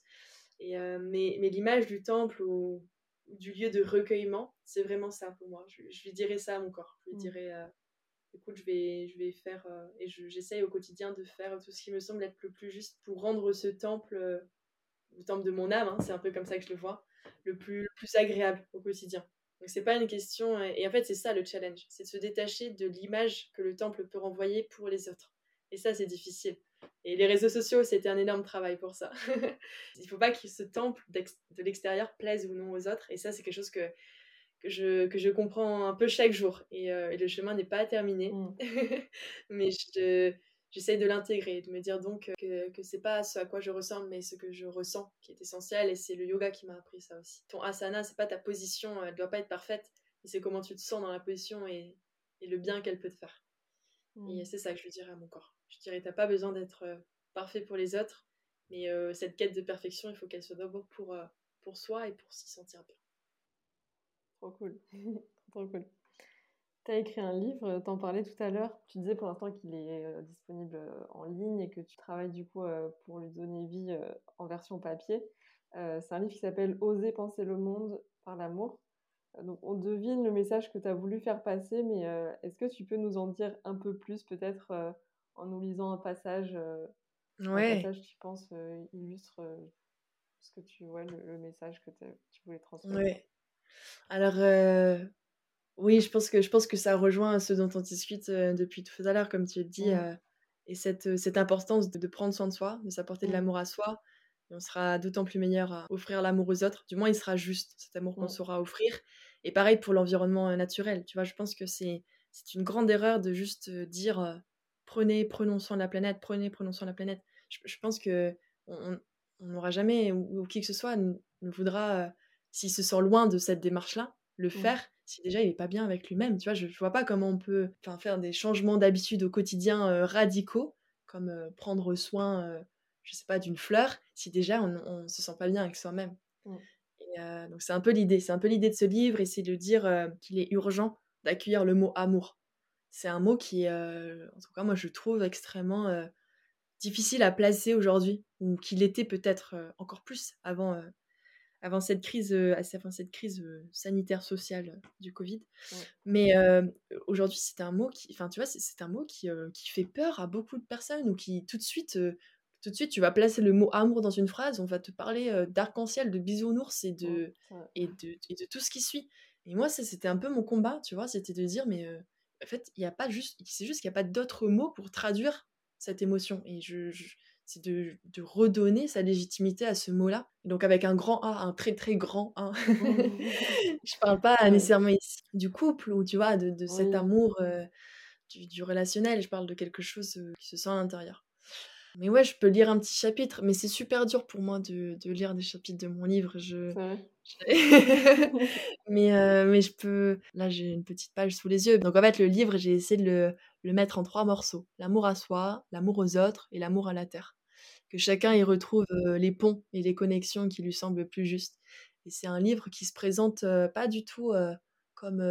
Et, euh, mais mais l'image du temple ou, du lieu de recueillement, c'est vraiment ça pour moi. Je, je, lui dirais ça à mon corps. Je lui mmh. dirais, euh, écoute, je vais, je vais faire, euh, et j'essaye au quotidien de faire tout ce qui me semble être le plus juste pour rendre ce temple, euh, le temple de mon âme, hein, c'est un peu comme ça que je le vois, le plus, plus agréable au quotidien. Donc c'est pas une question, et en fait c'est ça le challenge, c'est de se détacher de l'image que le temple peut renvoyer pour les autres. Et ça c'est difficile. Et les réseaux sociaux, c'était un énorme travail pour ça. [laughs] Il faut pas que ce temple de l'extérieur plaise ou non aux autres. Et ça, c'est quelque chose que, que je, que je comprends un peu chaque jour. Et, euh, le chemin n'est pas terminé. Mmh. [laughs] mais j'essaye de l'intégrer, de me dire donc que, que c'est pas ce à quoi je ressemble, mais ce que je ressens qui est essentiel. Et c'est le yoga qui m'a appris ça aussi. Ton asana, c'est pas ta position, elle doit pas être parfaite, c'est comment tu te sens dans la position et, et le bien qu'elle peut te faire. Et mmh. c'est ça que je dirais à mon corps. Je dirais, t'as pas besoin d'être euh, parfait pour les autres, mais euh, cette quête de perfection, il faut qu'elle soit d'abord pour, pour soi et pour s'y sentir bien. Trop cool. [laughs] Trop cool. Tu as écrit un livre, t'en parlais tout à l'heure. Tu disais pour l'instant qu'il est euh, disponible euh, en ligne et que tu travailles du coup euh, pour lui donner vie en version papier. c'est un livre qui s'appelle Oser penser le monde par l'amour. Donc on devine le message que tu as voulu faire passer, mais est-ce que tu peux nous en dire un peu plus peut-être en nous lisant un passage, ouais. un passage qui, pense, illustre ce que tu vois, le, message que tu voulais transmettre? Ouais. Alors, euh, oui, je pense, que, je pense que ça rejoint ce dont on discute euh, depuis tout à l'heure, comme tu le dis, mmh. euh, et cette, cette importance de, prendre soin de soi, de s'apporter de l'amour à soi. on sera d'autant plus meilleur à offrir l'amour aux autres. Du moins, il sera juste, cet amour qu'on mmh. saura offrir. Et pareil pour l'environnement naturel. Tu vois, je pense que c'est une grande erreur de juste dire prenez, prenons soin de la planète, prenez, prenons soin de la planète. Je, pense que on n'aura jamais, ou, qui que ce soit, ne, voudra s'il se sent loin de cette démarche-là, le faire si déjà il est pas bien avec lui-même. Tu vois, je, je vois pas comment on peut faire des changements d'habitude au quotidien radicaux, comme prendre soin, je sais pas, d'une fleur, si déjà on, on se sent pas bien avec soi-même. Et donc c'est un peu l'idée, c'est un peu l'idée de ce livre, et c'est de dire qu'il est urgent d'accueillir le mot amour. C'est un mot qui, en tout cas moi je trouve extrêmement difficile à placer aujourd'hui, ou qu'il était peut-être encore plus avant, avant cette crise, avant cette crise sanitaire sociale du Covid. Mais aujourd'hui, c'est un mot qui, enfin tu vois, c'est un mot qui, qui fait peur à beaucoup de personnes ou qui tout de suite tout de suite, tu vas placer le mot amour dans une phrase, on va te parler d'arc-en-ciel, de bisounours et de, et, de, et de tout ce qui suit. Et moi, c'était un peu mon combat, tu vois, c'était de dire, mais en fait, il y a pas juste, c'est juste qu'il n'y a pas d'autres mots pour traduire cette émotion. Et je, c'est de, de, redonner sa légitimité à ce mot-là. Donc avec un grand A, un très très grand A. [laughs] je parle pas nécessairement ici du couple ou tu vois, de, de cet amour du, du, relationnel. Je parle de quelque chose qui se sent à l'intérieur. Mais ouais, je peux lire un petit chapitre, mais c'est super dur pour moi de, de, lire des chapitres de mon livre. Je... [laughs] [laughs] mais, euh, mais je peux. Là, j'ai une petite page sous les yeux. Donc en fait, le livre, j'ai essayé de le, le, mettre en trois morceaux l'amour à soi, l'amour aux autres et l'amour à la terre. Que chacun y retrouve euh, les ponts et les connexions qui lui semblent plus justes. Et c'est un livre qui se présente euh, pas du tout comme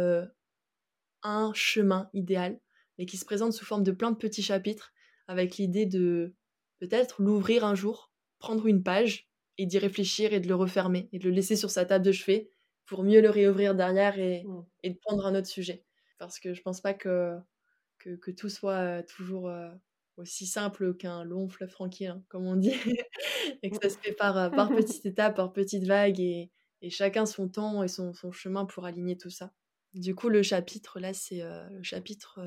un chemin idéal, mais qui se présente sous forme de plein de petits chapitres avec l'idée de peut-être l'ouvrir un jour, prendre une page et d'y réfléchir et de le refermer et de le laisser sur sa table de chevet pour mieux le réouvrir derrière et, mmh. et de prendre un autre sujet. Parce que je pense pas que, que, que tout soit toujours aussi simple qu'un long fleuve tranquille, hein, comme on dit, [laughs] et que ça se fait par, par petites [laughs] étapes, par petites vagues et, et chacun son temps et son, son, chemin pour aligner tout ça. Du coup, le chapitre là, c'est le chapitre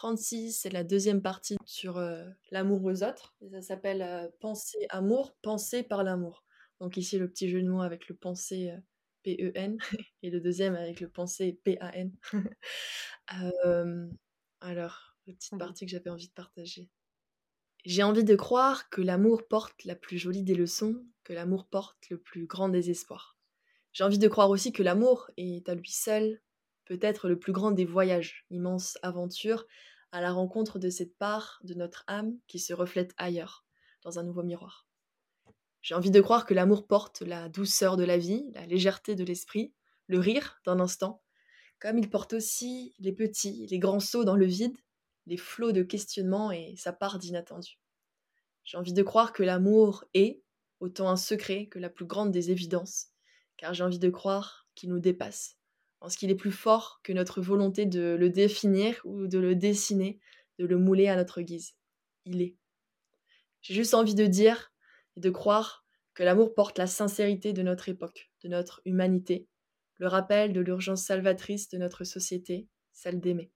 36, c'est la deuxième partie sur l'amour aux autres. ça s'appelle Penser amour, penser par l'amour. Donc ici, le petit jeu de mots avec le penser P-E-N [laughs] et le deuxième avec le penser P-A-N. [laughs] alors, la petite partie que j'avais envie de partager. J'ai envie de croire que l'amour porte la plus jolie des leçons, que l'amour porte le plus grand désespoir. J'ai envie de croire aussi que l'amour est à lui seul peut-être le plus grand des voyages, immense aventure, à la rencontre de cette part de notre âme qui se reflète ailleurs, dans un nouveau miroir. J'ai envie de croire que l'amour porte la douceur de la vie, la légèreté de l'esprit, le rire d'un instant, comme il porte aussi les petits, les grands sauts dans le vide, les flots de questionnement et sa part d'inattendu. J'ai envie de croire que l'amour est autant un secret que la plus grande des évidences, car j'ai envie de croire qu'il nous dépasse, en ce qu'il est plus fort que notre volonté de le définir ou de le dessiner, de le mouler à notre guise. Il est. J'ai juste envie de dire et de croire que l'amour porte la sincérité de notre époque, de notre humanité, le rappel de l'urgence salvatrice de notre société, celle d'aimer.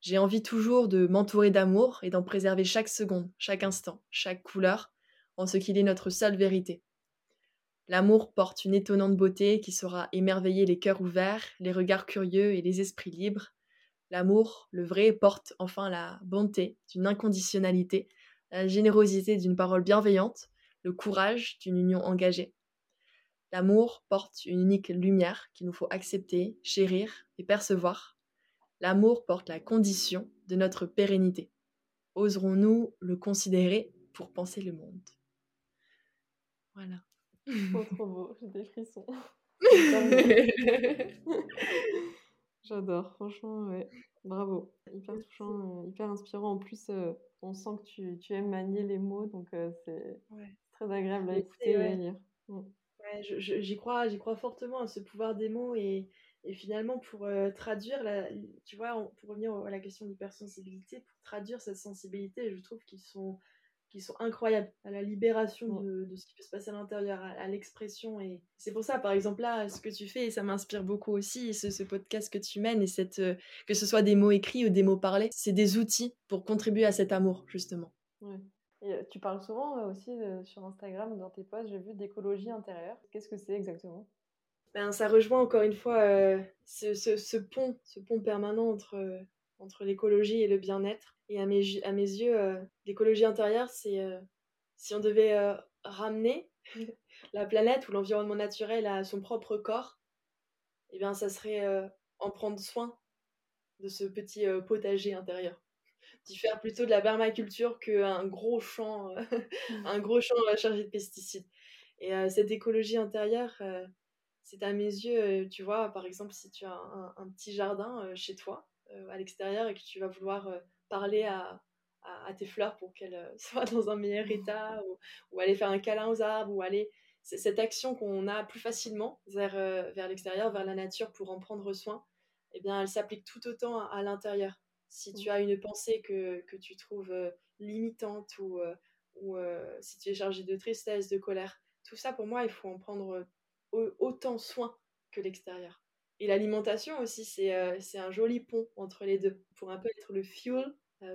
J'ai envie toujours de m'entourer d'amour et d'en préserver chaque seconde, chaque instant, chaque couleur, en ce qu'il est notre seule vérité, L'amour porte une étonnante beauté qui saura émerveiller les cœurs ouverts, les regards curieux et les esprits libres. L'amour, le vrai, porte enfin la bonté d'une inconditionnalité, la générosité d'une parole bienveillante, le courage d'une union engagée. L'amour porte une unique lumière qu'il nous faut accepter, chérir et percevoir. L'amour porte la condition de notre pérennité. Oserons-nous le considérer pour penser le monde? Voilà. Trop, [laughs] trop beau, j'ai des frissons. [laughs] [laughs] J'adore, franchement, ouais. Bravo. Hyper touchant, euh, hyper inspirant. En plus, euh, on sent que tu, tu, aimes manier les mots, donc euh, c'est très agréable à écouter et à lire. Mm. Ouais, j'y crois, j'y crois fortement à ce pouvoir des mots et, et finalement pour traduire, la, tu vois, pour revenir à la question d'hypersensibilité, pour traduire cette sensibilité, je trouve qu'ils sont qui sont incroyables à la libération de, de, ce qui peut se passer à l'intérieur, à, l'expression. Et c'est pour ça, par exemple, là, ce que tu fais, ça m'inspire beaucoup aussi, ce, ce, podcast que tu mènes, et cette, euh, que ce soit des mots écrits ou des mots parlés, c'est des outils pour contribuer à cet amour, justement. Ouais. Et euh, tu parles souvent euh, aussi sur Instagram, dans tes posts, j'ai vu d'écologie intérieure. Qu'est-ce que c'est exactement? Ben, Ça rejoint encore une fois ce, ce, ce, pont, ce pont permanent entre, entre l'écologie et le bien-être et à mes, à mes yeux, euh, l'écologie intérieure, c'est euh, si on devait euh, ramener [laughs] la planète ou l'environnement naturel à son propre corps, eh bien, ça serait en prendre soin de ce petit potager intérieur. D'y faire plutôt de la permaculture qu'un gros champ, un gros champ [laughs] chargé de pesticides. Et cette écologie intérieure, c'est à mes yeux, tu vois, par exemple, si tu as un, petit jardin chez toi, à l'extérieur, et que tu vas vouloir parler à, à, tes fleurs pour qu'elles [laughs] soient dans un meilleur état, ou, aller faire un câlin aux arbres, ou aller... Cette action qu'on a plus facilement vers, vers l'extérieur, vers la nature, pour en prendre soin, eh bien, elle s'applique tout autant à, l'intérieur. Si tu as une pensée que, que tu trouves limitante, ou, ou si tu es chargé de tristesse, de colère, tout ça, pour moi, il faut en prendre autant soin que l'extérieur. Et l'alimentation aussi, c'est c'est un joli pont entre les deux, pour un peu être le fuel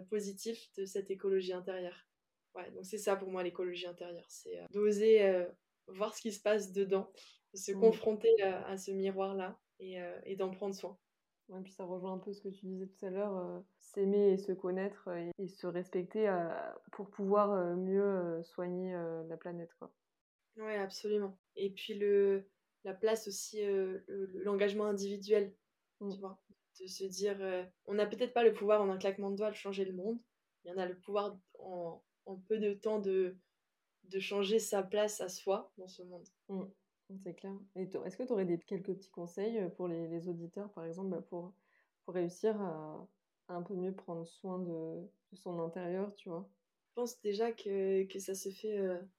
positif de cette écologie intérieure. Ouais, donc c'est ça pour moi l'écologie intérieure, c'est d'oser voir ce qui se passe dedans, de se mmh. confronter à ce miroir-là et, et d'en prendre soin. Ouais, puis ça rejoint un peu ce que tu disais tout à l'heure, s'aimer et se connaître et, se respecter pour pouvoir mieux soigner la planète. Quoi. Oui, absolument. Et puis le, la place aussi, l'engagement individuel, mmh. tu vois, de se dire, on n'a peut-être pas le pouvoir en un claquement de doigts de changer le monde, mais on a le pouvoir en, en peu de temps de, de changer sa place à soi dans ce monde. Mmh. C'est clair. Et est-ce que tu aurais des, quelques petits conseils pour les, les auditeurs, par exemple, bah, pour, pour réussir à, un peu mieux prendre soin de, de son intérieur, tu vois? Je pense déjà que, que ça se fait.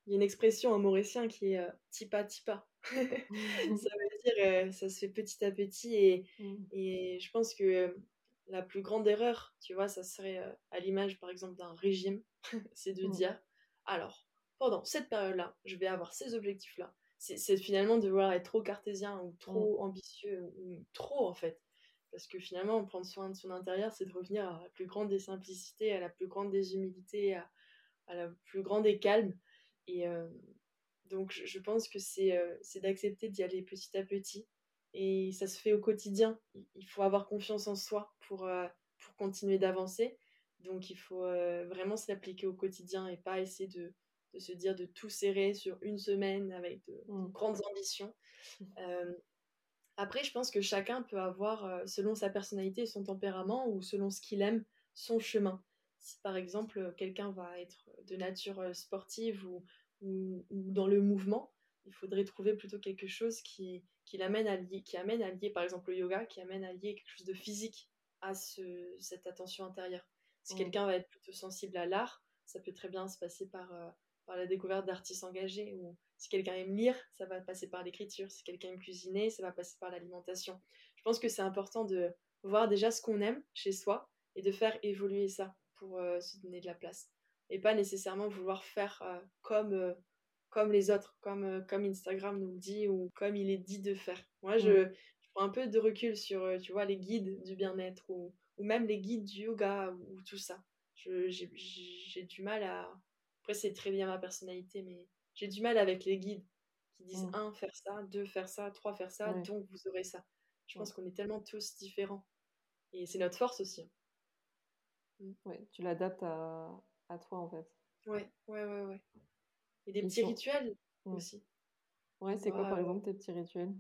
Il y a une expression en mauricien qui est tipa tipa. [laughs] ça veut dire ça se fait petit à petit et, mmh. et je pense que la plus grande erreur, tu vois, ça serait à l'image par exemple d'un régime, [laughs] c'est de mmh. dire alors pendant cette période-là, je vais avoir ces objectifs-là. C'est finalement de vouloir être trop cartésien ou trop mmh. ambitieux ou trop en fait. Parce que finalement, prendre soin de son intérieur, c'est de revenir à la plus grande des simplicités, à la plus grande des humilités, à, la plus grande des calmes. Et donc, je pense que c'est d'accepter d'y aller petit à petit. Et ça se fait au quotidien. Il faut avoir confiance en soi pour, pour continuer d'avancer. Donc, il faut vraiment se l'appliquer au quotidien et pas essayer de, de se dire de tout serrer sur une semaine avec de, mmh. grandes ambitions. [laughs] Euh, après, je pense que chacun peut avoir, euh, selon sa personnalité et son tempérament, ou selon ce qu'il aime, son chemin. Si par exemple quelqu'un va être de nature euh, sportive ou, ou, dans le mouvement, il faudrait trouver plutôt quelque chose qui, qui l'amène à lier, qui amène à lier, par exemple le yoga, qui amène à lier quelque chose de physique à ce, cette attention intérieure. Si mmh. quelqu'un va être plutôt sensible à l'art, ça peut très bien se passer par par la découverte d'artistes engagés. Ou si quelqu'un aime lire, ça va passer par l'écriture. Si quelqu'un aime cuisiner, ça va passer par l'alimentation. Je pense que c'est important de voir déjà ce qu'on aime chez soi et de faire évoluer ça pour euh, se donner de la place. Et pas nécessairement vouloir faire euh, comme, euh, comme les autres, comme, comme Instagram nous dit ou comme il est dit de faire. Moi, je, je prends un peu de recul sur, tu vois, les guides du bien-être ou, ou même les guides du yoga ou, tout ça. J'ai du mal à, après, c'est très bien ma personnalité, mais j'ai du mal avec les guides qui disent mmh. un, faire ça, deux, faire ça, trois, faire ça, donc vous aurez ça. Je pense qu'on est tellement tous différents. Et c'est notre force aussi. Hein. Ouais, tu l'adaptes à, à, toi en fait. Ouais, ouais, ouais, ouais. Et des petits rituels mmh. aussi. Ouais, c'est quoi par exemple tes petits rituels?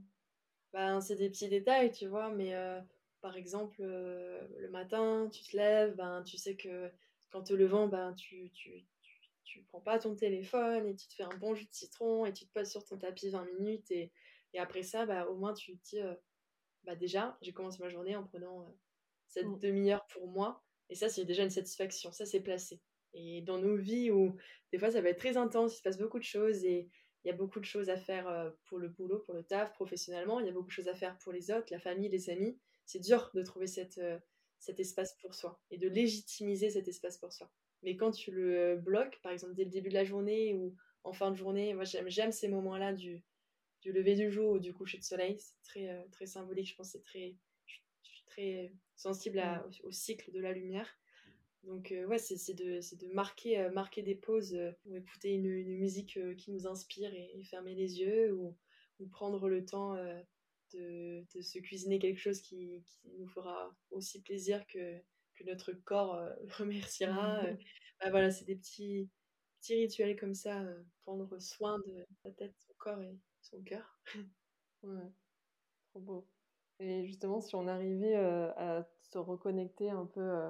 Ben, C'est des petits détails, tu vois, mais euh, par exemple, euh, le matin, tu te lèves, ben, tu sais que quand te levant, ben, tu, tu, tu prends pas ton téléphone et tu te fais un bon jus de citron et tu te poses sur ton tapis 20 minutes et, et après ça, bah, au moins tu te dis, euh, bah déjà, j'ai commencé ma journée en prenant euh, cette mm. demi-heure pour moi et ça, c'est déjà une satisfaction, ça c'est placé. Et dans nos vies où des fois ça va être très intense, il se passe beaucoup de choses et il y a beaucoup de choses à faire euh, pour le boulot, pour le taf, professionnellement, il y a beaucoup de choses à faire pour les autres, la famille, les amis. C'est dur de trouver cette, cet espace pour soi et de légitimiser cet espace pour soi. Mais quand tu le bloques, par exemple dès le début de la journée ou en fin de journée, moi j'aime ces moments-là du, du lever du jour ou du coucher de soleil. C'est très, euh, très symbolique, je pense. C'est très, je, suis très sensible à, mm. au, cycle de la lumière. Donc euh, ouais, c'est de, de marquer, euh, marquer des pauses ou écouter une, une musique qui nous inspire et, fermer les yeux ou, ou prendre le temps de, de, se cuisiner quelque chose qui, qui nous fera aussi plaisir que, que notre corps euh, [laughs] remerciera. Euh. [laughs] Bah, voilà, c'est des petits, petits rituels comme ça, euh, prendre soin de sa tête, son corps et son cœur. [laughs] ouais, trop beau. Et justement, si on arrivait à se reconnecter un peu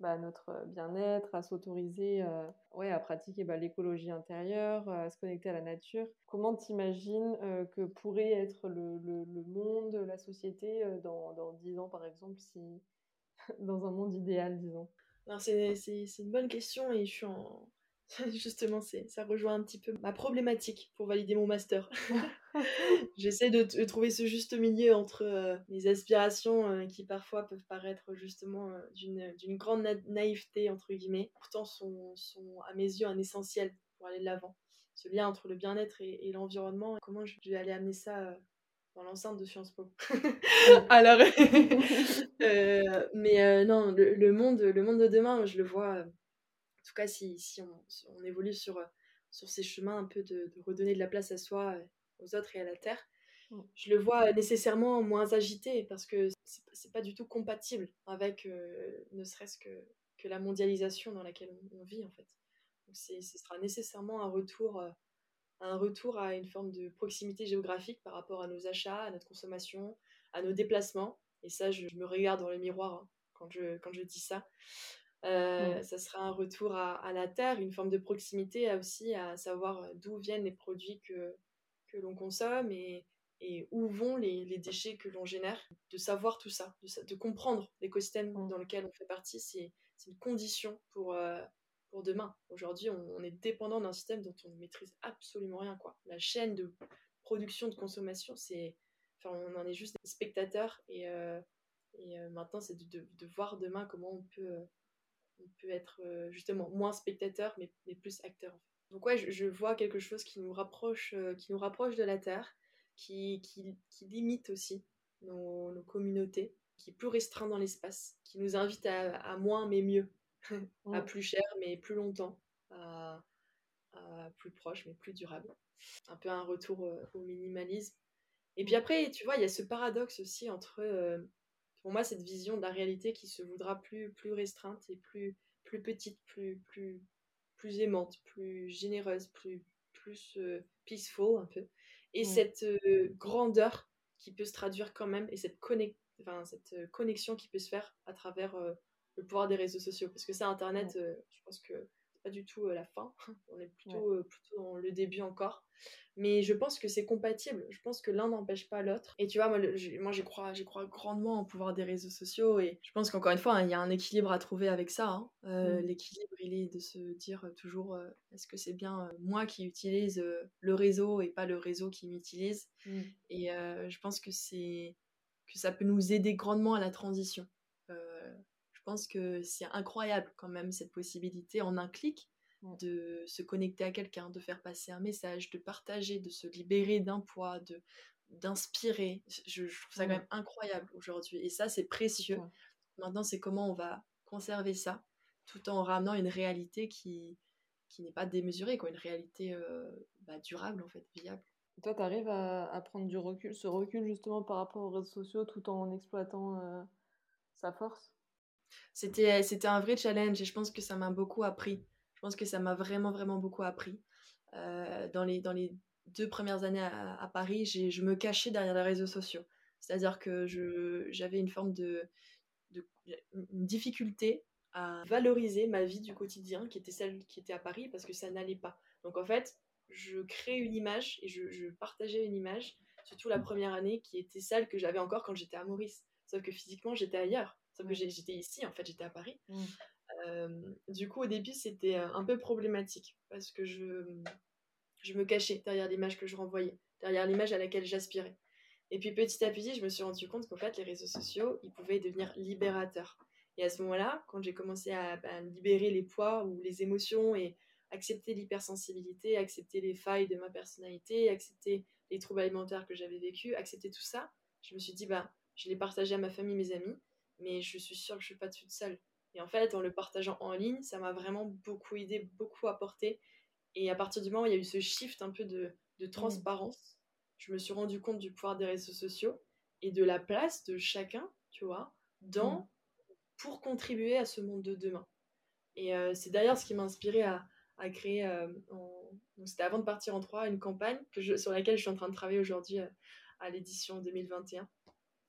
bah, notre bien-être, à s'autoriser ouais, à pratiquer bah, l'écologie intérieure, à se connecter à la nature, comment t'imagines que pourrait être le, le, monde, la société dans, dans 10 ans, par exemple, si [laughs] dans un monde idéal, disons? C'est une bonne question et je suis en [laughs] Justement, c'est ça rejoint un petit peu ma problématique pour valider mon master. [laughs] [laughs] J'essaie de, trouver ce juste milieu entre euh, mes aspirations euh, qui parfois peuvent paraître justement euh, d'une grande naïveté, entre guillemets, pourtant sont, sont, à mes yeux un essentiel pour aller de l'avant. Ce lien entre le bien-être et, l'environnement, comment je vais aller amener ça dans l'enceinte de Sciences Po. Alors, mais non, le, monde, le monde de demain, je le vois en tout cas, si, si, on, évolue sur, euh, sur ces chemins un peu de, redonner de la place à soi, euh, aux autres et à la terre, mm. je le vois nécessairement moins agité parce que c'est pas du tout compatible avec euh, ne serait-ce que, que la mondialisation dans laquelle on, vit en fait. Donc ce sera nécessairement un retour, un retour à une forme de proximité géographique par rapport à nos achats, à notre consommation, à nos déplacements. Et ça, je, me regarde dans le miroir hein, quand, je, quand je dis ça. Euh, ça sera un retour à, la terre, une forme de proximité aussi à savoir euh, d'où viennent les produits que, que l'on consomme et, et, où vont les, les déchets que l'on génère. De savoir tout ça, de, comprendre l'écosystème dans lequel on fait partie, c'est une condition pour, euh, pour demain. Aujourd'hui, on, est dépendant d'un système dont on ne maîtrise absolument rien. Quoi. La chaîne de production, de consommation, c'est, enfin, on en est juste des spectateurs et, et maintenant, c'est de, de, de, voir demain comment on peut on peut être euh, justement moins spectateur, mais, plus acteur. Donc ouais, je, vois quelque chose qui nous rapproche, euh, qui nous rapproche de la Terre, qui, qui, limite aussi nos, communautés, qui est plus restreint dans l'espace, qui nous invite à, moins mais mieux, [laughs] à plus cher mais plus longtemps, à, plus proche mais plus durable. Un peu un retour euh, au minimalisme. Et puis après, tu vois, il y a ce paradoxe aussi entre pour moi, cette vision de la réalité qui se voudra plus, plus restreinte et plus, plus petite, plus, plus, plus aimante, plus généreuse, plus, plus euh, peaceful un peu. Et cette euh, grandeur qui peut se traduire quand même et cette, enfin, cette euh, connexion qui peut se faire à travers le pouvoir des réseaux sociaux. Parce que ça, Internet, je pense que pas du tout la fin. [laughs] On est plutôt, plutôt dans le début encore. Mais je pense que c'est compatible. Je pense que l'un n'empêche pas l'autre. Et tu vois, moi, moi j'y crois, crois grandement au pouvoir des réseaux sociaux. Et je pense qu'encore une fois, hein, il y a un équilibre à trouver avec ça. Hein. Euh, mmh. L'équilibre, il est de se dire toujours euh, est-ce que c'est bien euh, moi qui utilise le réseau et pas le réseau qui m'utilise mmh. Et je pense que, c'est que ça peut nous aider grandement à la transition. Je pense que c'est incroyable quand même cette possibilité en un clic de se connecter à quelqu'un, de faire passer un message, de partager, de se libérer d'un poids, de d'inspirer. Je, trouve ça quand même incroyable aujourd'hui. Et ça, c'est précieux. Maintenant, c'est comment on va conserver ça tout en ramenant une réalité qui, qui n'est pas démesurée, quoi, une réalité euh, bah, durable, en fait, viable. toi, tu arrives à, prendre du recul, ce recul justement par rapport aux réseaux sociaux tout en exploitant euh, sa force? C'était un vrai challenge et je pense que ça m'a beaucoup appris pense que ça m'a vraiment, vraiment beaucoup appris. Euh, dans, les, dans les deux premières années à, Paris, je me cachais derrière les réseaux sociaux. C'est-à-dire que j'avais une forme de, de difficulté à valoriser ma vie du quotidien qui était celle qui était à Paris parce que ça n'allait pas. Donc en fait, je crée une image et je, je, partageais une image, surtout la première année, qui était celle que j'avais encore quand j'étais à Maurice. Sauf que physiquement, j'étais ailleurs. Sauf que j'étais ici, en fait, j'étais à Paris. Mmh du coup, au début, c'était un peu problématique parce que je, je me cachais derrière l'image que je renvoyais, derrière l'image à laquelle j'aspirais. Et puis petit à petit, je me suis rendu compte qu'en fait, les réseaux sociaux, ils pouvaient devenir libérateurs. Et à ce moment-là, quand j'ai commencé à, libérer les poids ou les émotions et accepter l'hypersensibilité, accepter les failles de ma personnalité, accepter les troubles alimentaires que j'avais vécus, accepter tout ça, je me suis dit, bah, je l'ai partagé à ma famille, mes amis, mais je suis sûre que je ne suis pas toute seule. Et en fait, en le partageant en ligne, ça m'a vraiment beaucoup aidé, beaucoup apporté. Et à partir du moment où il y a eu ce shift un peu de, de transparence, je me suis rendu compte du pouvoir des réseaux sociaux et de la place de chacun, tu vois, dans mm. pour contribuer à ce monde de demain. Et euh, c'est d'ailleurs ce qui m'a inspiré à, à, créer, euh, c'était avant de partir en 3, une campagne que je, sur laquelle je suis en train de travailler aujourd'hui euh, à l'édition 2021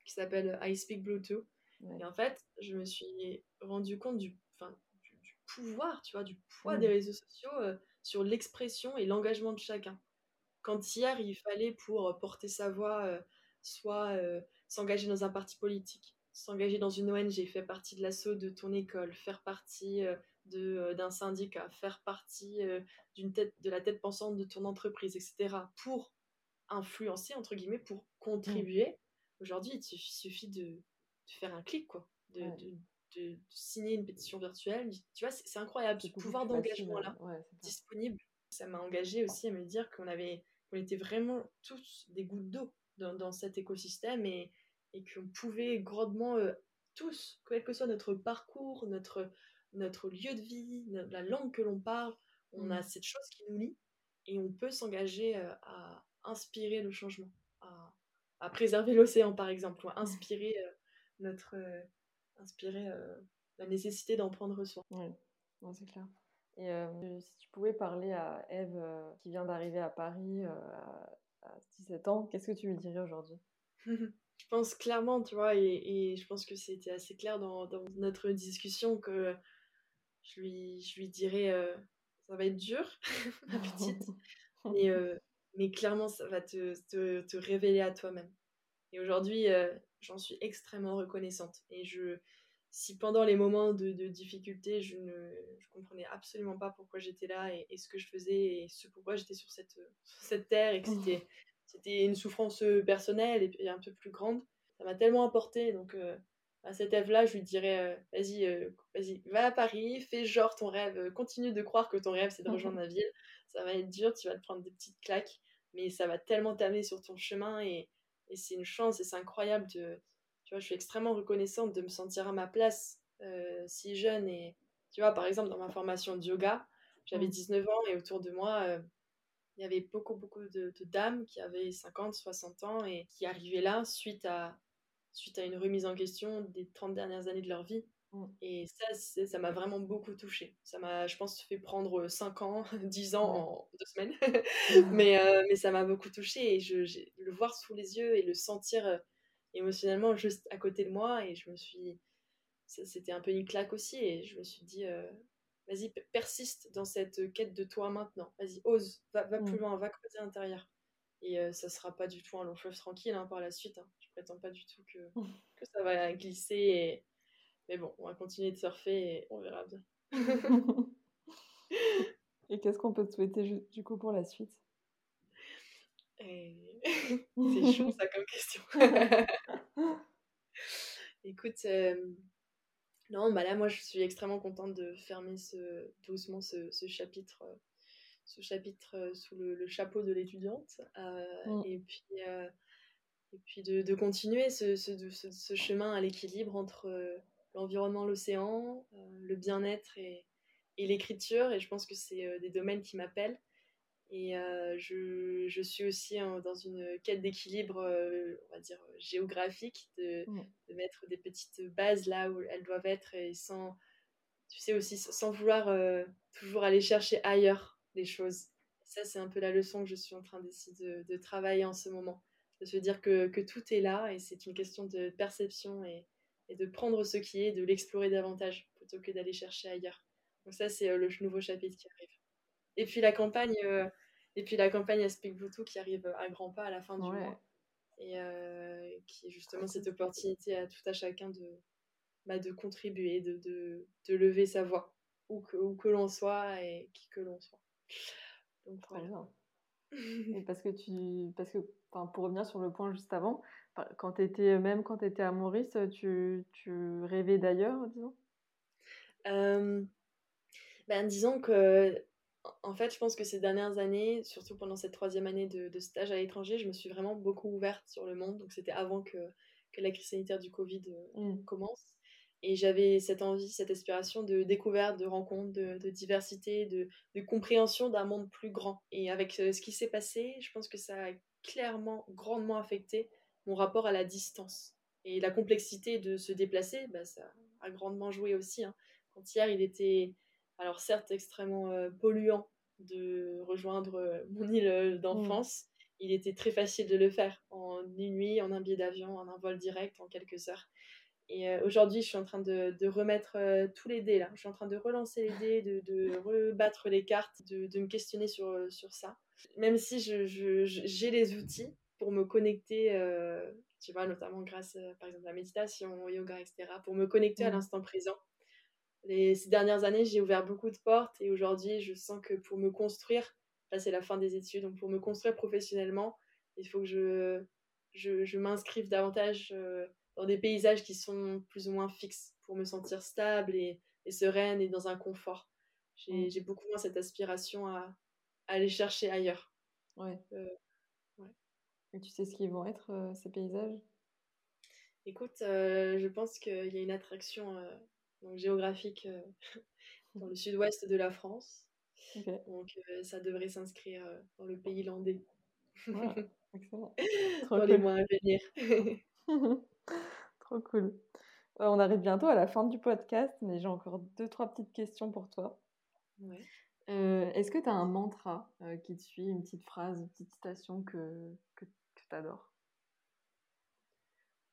qui s'appelle I Speak Bluetooth. Et en fait, je me suis rendu compte du, du, du pouvoir, tu vois, du poids des réseaux sociaux sur l'expression et l'engagement de chacun. Quand hier, il fallait pour porter sa voix, soit s'engager dans un parti politique, s'engager dans une ONG, faire partie de l'assaut de ton école, faire partie d'un syndicat, faire partie d'une tête, de la tête pensante de ton entreprise, etc., pour influencer, entre guillemets, pour mmh. contribuer. Aujourd'hui, il suffit de, faire un clic, quoi, de, de, signer une pétition virtuelle. Tu vois, c'est incroyable, ce pouvoir d'engagement-là, disponible. Ça m'a engagé aussi à me dire qu'on avait, qu'on était vraiment tous des gouttes d'eau dans, dans, cet écosystème et, et qu'on pouvait grandement tous, quel que soit notre parcours, notre, notre lieu de vie, la langue que l'on parle, on a mmh. cette chose qui nous lie et on peut s'engager à inspirer le changement, à, à préserver l'océan par exemple, ou à inspirer notre, inspirer la nécessité d'en prendre soin. Oui, c'est clair. Et si tu pouvais parler à Eve qui vient d'arriver à Paris à, à 17 ans, qu'est-ce que tu lui dirais aujourd'hui? [laughs] Je pense clairement, tu vois, et, et je pense que c'était assez clair dans, dans, notre discussion que je lui, je lui dirais ça va être dur, [laughs] ma petite, [laughs] mais, mais clairement, ça va te, te, te révéler à toi-même. Et aujourd'hui, j'en suis extrêmement reconnaissante. Et je, si pendant les moments de, de difficulté, je ne je comprenais absolument pas pourquoi j'étais là et, ce que je faisais et ce pourquoi j'étais sur cette, cette terre et que c'était, c'était une souffrance personnelle et, un peu plus grande, ça m'a tellement apporté. Donc, à cet élève-là, je lui dirais vas-y, vas-y, va à Paris, fais genre ton rêve, continue de croire que ton rêve c'est de rejoindre ma ville. Ça va être dur, tu vas te prendre des petites claques, mais ça va tellement t'amener sur ton chemin et, et c'est une chance et c'est incroyable de. Tu vois, je suis extrêmement reconnaissante de me sentir à ma place si jeune. Et tu vois, par exemple, dans ma formation de yoga, j'avais 19 mmh. ans et autour de moi, il y avait beaucoup, beaucoup de, de, dames qui avaient 50, 60 ans et qui arrivaient là suite à, suite à une remise en question des 30 dernières années de leur vie. Et ça, ça m'a vraiment beaucoup touchée. Ça m'a, je pense, fait prendre 5 ans, [laughs] 10 ans en deux semaines. mais, euh, mais ça m'a beaucoup touchée. Et je, le voir sous les yeux et le sentir euh, émotionnellement juste à côté de moi. Et je me suis. C'était un peu une claque aussi. Et je me suis dit, euh, vas-y, persiste dans cette quête de toi maintenant. Vas-y, ose, va, va plus loin, va creuser à l'intérieur. Et ça sera pas du tout un long fleuve tranquille hein, par la suite. Hein prétends pas du tout que, [laughs] que ça va glisser. Et... Mais bon, on va continuer de surfer et on verra bien. [laughs] et qu'est-ce qu'on peut te souhaiter du coup pour la suite? [laughs] C'est chaud ça comme question. [laughs] Écoute, euh, non, bah là moi je suis extrêmement contente de fermer ce, doucement ce, ce chapitre, ce chapitre euh, sous le, chapeau de l'étudiante. Euh, mm. Et puis et puis de, continuer ce, ce, chemin à l'équilibre entre euh, l'environnement, l'océan, euh, le bien-être et, l'écriture. Et je pense que c'est euh, des domaines qui m'appellent. Et je, je, suis aussi dans une quête d'équilibre, on va dire, géographique, de, de, mettre des petites bases là où elles doivent être et sans, tu sais, aussi sans vouloir toujours aller chercher ailleurs les choses. Ça, c'est un peu la leçon que je suis en train d'essayer de, de travailler en ce moment de se dire que, que tout est là et c'est une question de perception et, et, de prendre ce qui est, de l'explorer davantage plutôt que d'aller chercher ailleurs. Donc ça, c'est euh, le nouveau chapitre qui arrive. Et puis la campagne, euh, et puis la campagne à Speak Bluetooth qui arrive à grands pas à la fin du mois et euh, qui est justement cette opportunité à tout à chacun de, bah, de contribuer, de, de, de, lever sa voix, où que, où que l'on soit et qui que l'on soit. Donc voilà. [laughs] parce que tu, parce que pour revenir sur le point juste avant, quand étais, même quand tu étais à Maurice, tu, tu rêvais d'ailleurs, disons? Ben, Disons que, en fait, je pense que ces dernières années, surtout pendant cette troisième année de, stage à l'étranger, je me suis vraiment beaucoup ouverte sur le monde. Donc, c'était avant que, que, la crise sanitaire du Covid euh, mmh. commence. Et j'avais cette envie, cette aspiration de découverte, de rencontre, de, de diversité, de, de compréhension d'un monde plus grand. Et avec euh, ce qui s'est passé, je pense que ça a clairement, grandement affecté mon rapport à la distance. Et la complexité de se déplacer, bah, ça a grandement joué aussi. Hein. Quand hier, il était, alors certes, extrêmement euh, polluant de rejoindre euh, mon île d'enfance. il était très facile de le faire en une nuit, en un billet d'avion, en un vol direct, en quelques heures. Et euh, aujourd'hui, je suis en train de, de remettre euh, tous les dés là. Je suis en train de relancer les dés, de, de rebattre les cartes, de, de, me questionner sur, euh, sur ça. Même si j'ai je, je, les outils pour me connecter, tu vois, notamment grâce par exemple à la méditation, au yoga, etc., pour me connecter à mmh. l'instant présent. Les, ces dernières années, j'ai ouvert beaucoup de portes et aujourd'hui, je sens que pour me construire, là c'est la fin des études, donc pour me construire professionnellement, il faut que je, je, je m'inscrive davantage dans des paysages qui sont plus ou moins fixes pour me sentir stable et, sereine et dans un confort. J'ai mmh. beaucoup moins cette aspiration à, aller chercher ailleurs. Ouais. Euh, ouais. Et tu sais ce qu'ils vont être, euh, ces paysages? Écoute, euh, je pense qu'il y a une attraction donc, géographique [laughs] dans le sud-ouest de la France. Donc ça devrait s'inscrire dans le pays landais. [laughs] excellent. dans les mois à venir. [laughs] Trop cool. Euh, on arrive bientôt à la fin du podcast, mais j'ai encore deux, trois petites questions pour toi. Euh, est-ce que tu as un mantra euh, qui te suit, une petite phrase, une petite citation que, que, tu adores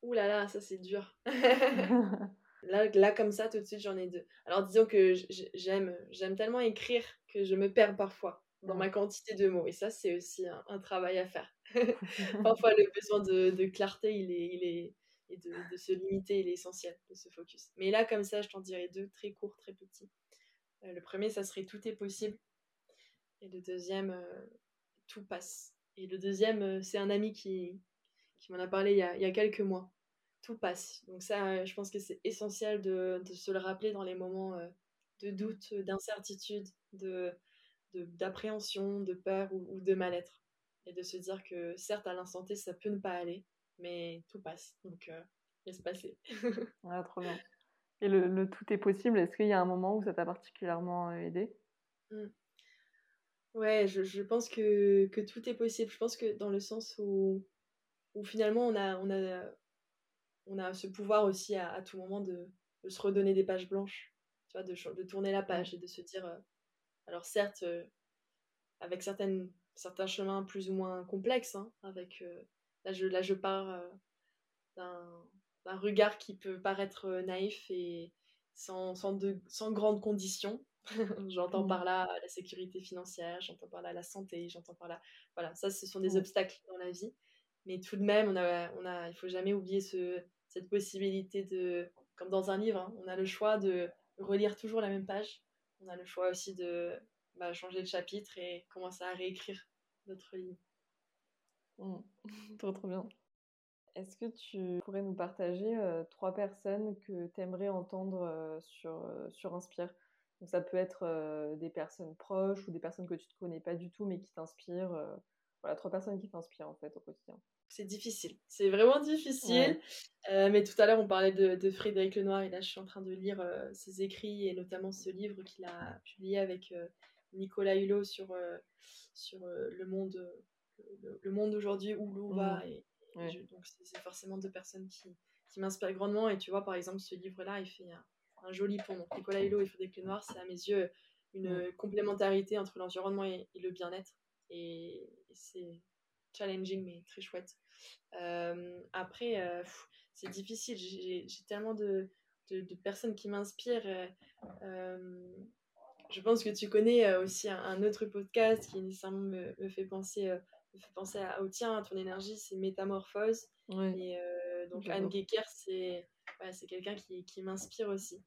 Ouh là là, ça c'est dur. [laughs] [laughs] là, là, comme ça, tout de suite, j'en ai deux. Alors, disons que j'aime, j'aime tellement écrire que je me perds parfois dans ma quantité de mots. Et ça, c'est aussi un, travail à faire. [laughs] parfois, le besoin de, de clarté, il est, il est, et de, se limiter, il est essentiel de se focus. Mais là, comme ça, je t'en dirais deux, très courts, très petits. Euh, le premier, ça serait tout est possible. Et le deuxième, euh, tout passe. Et le deuxième, euh, c'est un ami qui, qui m'en a parlé il y a, il y a, quelques mois. Tout passe. Donc ça, je pense que c'est essentiel de, de, se le rappeler dans les moments de doute, d'incertitude, de, d'appréhension, de, peur ou, ou de mal-être. Et de se dire que certes, à l'instant T, ça peut ne pas aller, mais tout passe. Donc, euh, laisse passer. [laughs] ah, trop bien. Et le, le tout est possible, est-ce qu'il y a un moment où ça t'a particulièrement euh, aidé? Mmh. Ouais, je, je, pense que, que, tout est possible. Je pense que dans le sens où, où finalement on a, on, a, on a ce pouvoir aussi à, à tout moment de, de, se redonner des pages blanches, tu vois, de, de tourner la page et de se dire, euh, alors certes, euh, avec certaines, certains chemins plus ou moins complexes, hein, avec Là, je, là, je pars euh, d'un regard qui peut paraître euh, naïf et sans, sans, de, sans grandes conditions. [laughs] j'entends mmh. par là la sécurité financière, j'entends par là la santé, j'entends par là. Voilà, ça, ce sont des obstacles dans la vie. Mais tout de même, on a, on a, il ne faut jamais oublier ce, cette possibilité de, comme dans un livre, hein, on a le choix de relire toujours la même page. On a le choix aussi de bah, changer de chapitre et commencer à réécrire notre livre. Mmh. [laughs] trop trop bien. Est-ce que tu pourrais nous partager euh, trois personnes que tu aimerais entendre euh, sur, euh, sur Inspire? Donc ça peut être des personnes proches ou des personnes que tu ne connais pas du tout mais qui t'inspirent. voilà, trois personnes qui t'inspirent en fait au quotidien. C'est difficile, c'est vraiment difficile. mais tout à l'heure on parlait de, de, Frédéric Lenoir et là je suis en train de lire ses écrits et notamment ce livre qu'il a publié avec Nicolas Hulot sur, sur le monde le, monde d'aujourd'hui, où l'on va. Mmh. Et, donc, c'est forcément deux personnes qui, qui m'inspirent grandement. Et tu vois, par exemple, ce livre-là, il fait un, joli pont. Donc, Nicolas Hulot et Frédéric Lenoir, c'est à mes yeux une complémentarité entre l'environnement et, le bien-être. Et, c'est challenging, mais très chouette. Euh, après, euh, c'est difficile. J'ai tellement de, de, personnes qui m'inspirent. Euh, je pense que tu connais aussi un, autre podcast qui nécessairement me, me fait penser me fait penser à, au tien, à ton énergie, c'est Métamorphose. Et donc Anne Gecker, c'est c'est quelqu'un qui, qui m'inspire aussi.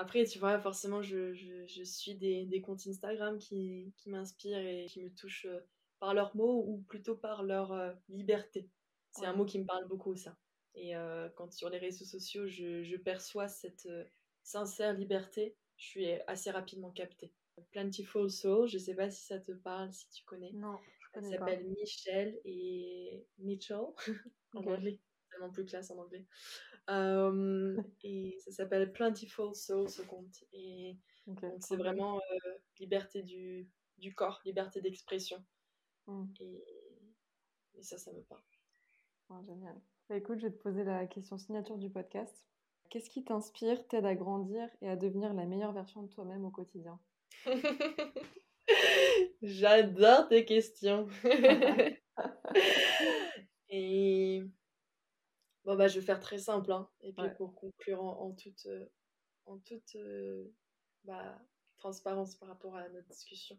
Après, tu vois, forcément, je, je, je suis des, des, comptes Instagram qui, qui m'inspirent et qui me touchent euh, par leurs mots ou plutôt par leur euh, liberté. C'est un mot qui me parle beaucoup, ça. Et quand sur les réseaux sociaux, je, je perçois cette sincère liberté, je suis assez rapidement captée. Plentiful Soul, je sais pas si ça te parle, si tu connais. Non. Elle s'appelle Michelle et Mitchell [laughs] en anglais, plus classe en anglais. [laughs] et ça s'appelle Plentiful Soul ce compte. Et c'est vraiment euh, liberté du, du, corps, liberté d'expression. Mmh. Et, et, ça, ça me parle. génial. Bah, écoute, je vais te poser la question signature du podcast. Qu'est-ce qui t'inspire, t'aide à grandir et à devenir la meilleure version de toi-même au quotidien? [laughs] J'adore tes questions. [laughs] et bon, bah, je vais faire très simple. Hein. Et puis pour conclure en, toute, en toute bah, transparence par rapport à notre discussion,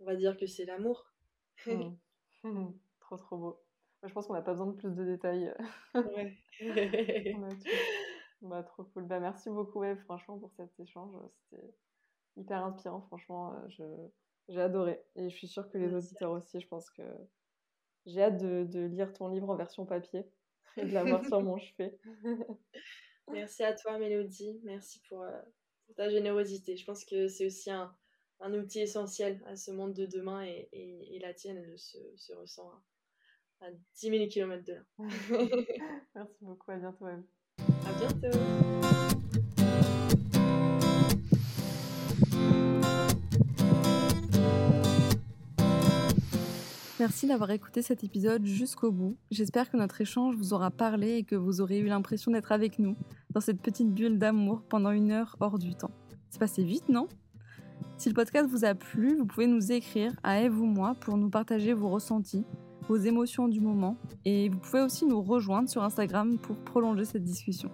on va dire que c'est l'amour. Mmh. [laughs] trop, trop beau. je pense qu'on n'a pas besoin de plus de détails. ouais. [laughs] Bah, trop cool. Bah, merci beaucoup, franchement, pour cet échange. C'était hyper inspirant, franchement. Je... J'ai adoré. Et je suis sûre que les auditeurs aussi, je pense que j'ai hâte de, de, lire ton livre en version papier et de l'avoir sur mon chevet. [laughs] merci à toi, Mélodie. Merci pour, euh, pour, ta générosité. Je pense que c'est aussi un, un, outil essentiel à ce monde de demain et, et, la tienne, elle se, se ressent à, 10 000 km de là. [laughs] merci beaucoup. À bientôt, Eve. À bientôt. Merci d'avoir écouté cet épisode jusqu'au bout. J'espère que notre échange vous aura parlé et que vous aurez eu l'impression d'être avec nous dans cette petite bulle d'amour pendant une heure hors du temps. C'est passé vite, non? Si le podcast vous a plu, vous pouvez nous écrire à Eve ou moi pour nous partager vos ressentis, vos émotions du moment et vous pouvez aussi nous rejoindre sur Instagram pour prolonger cette discussion.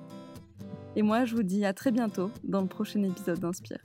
Et moi, je vous dis à très bientôt dans le prochain épisode d'Inspire.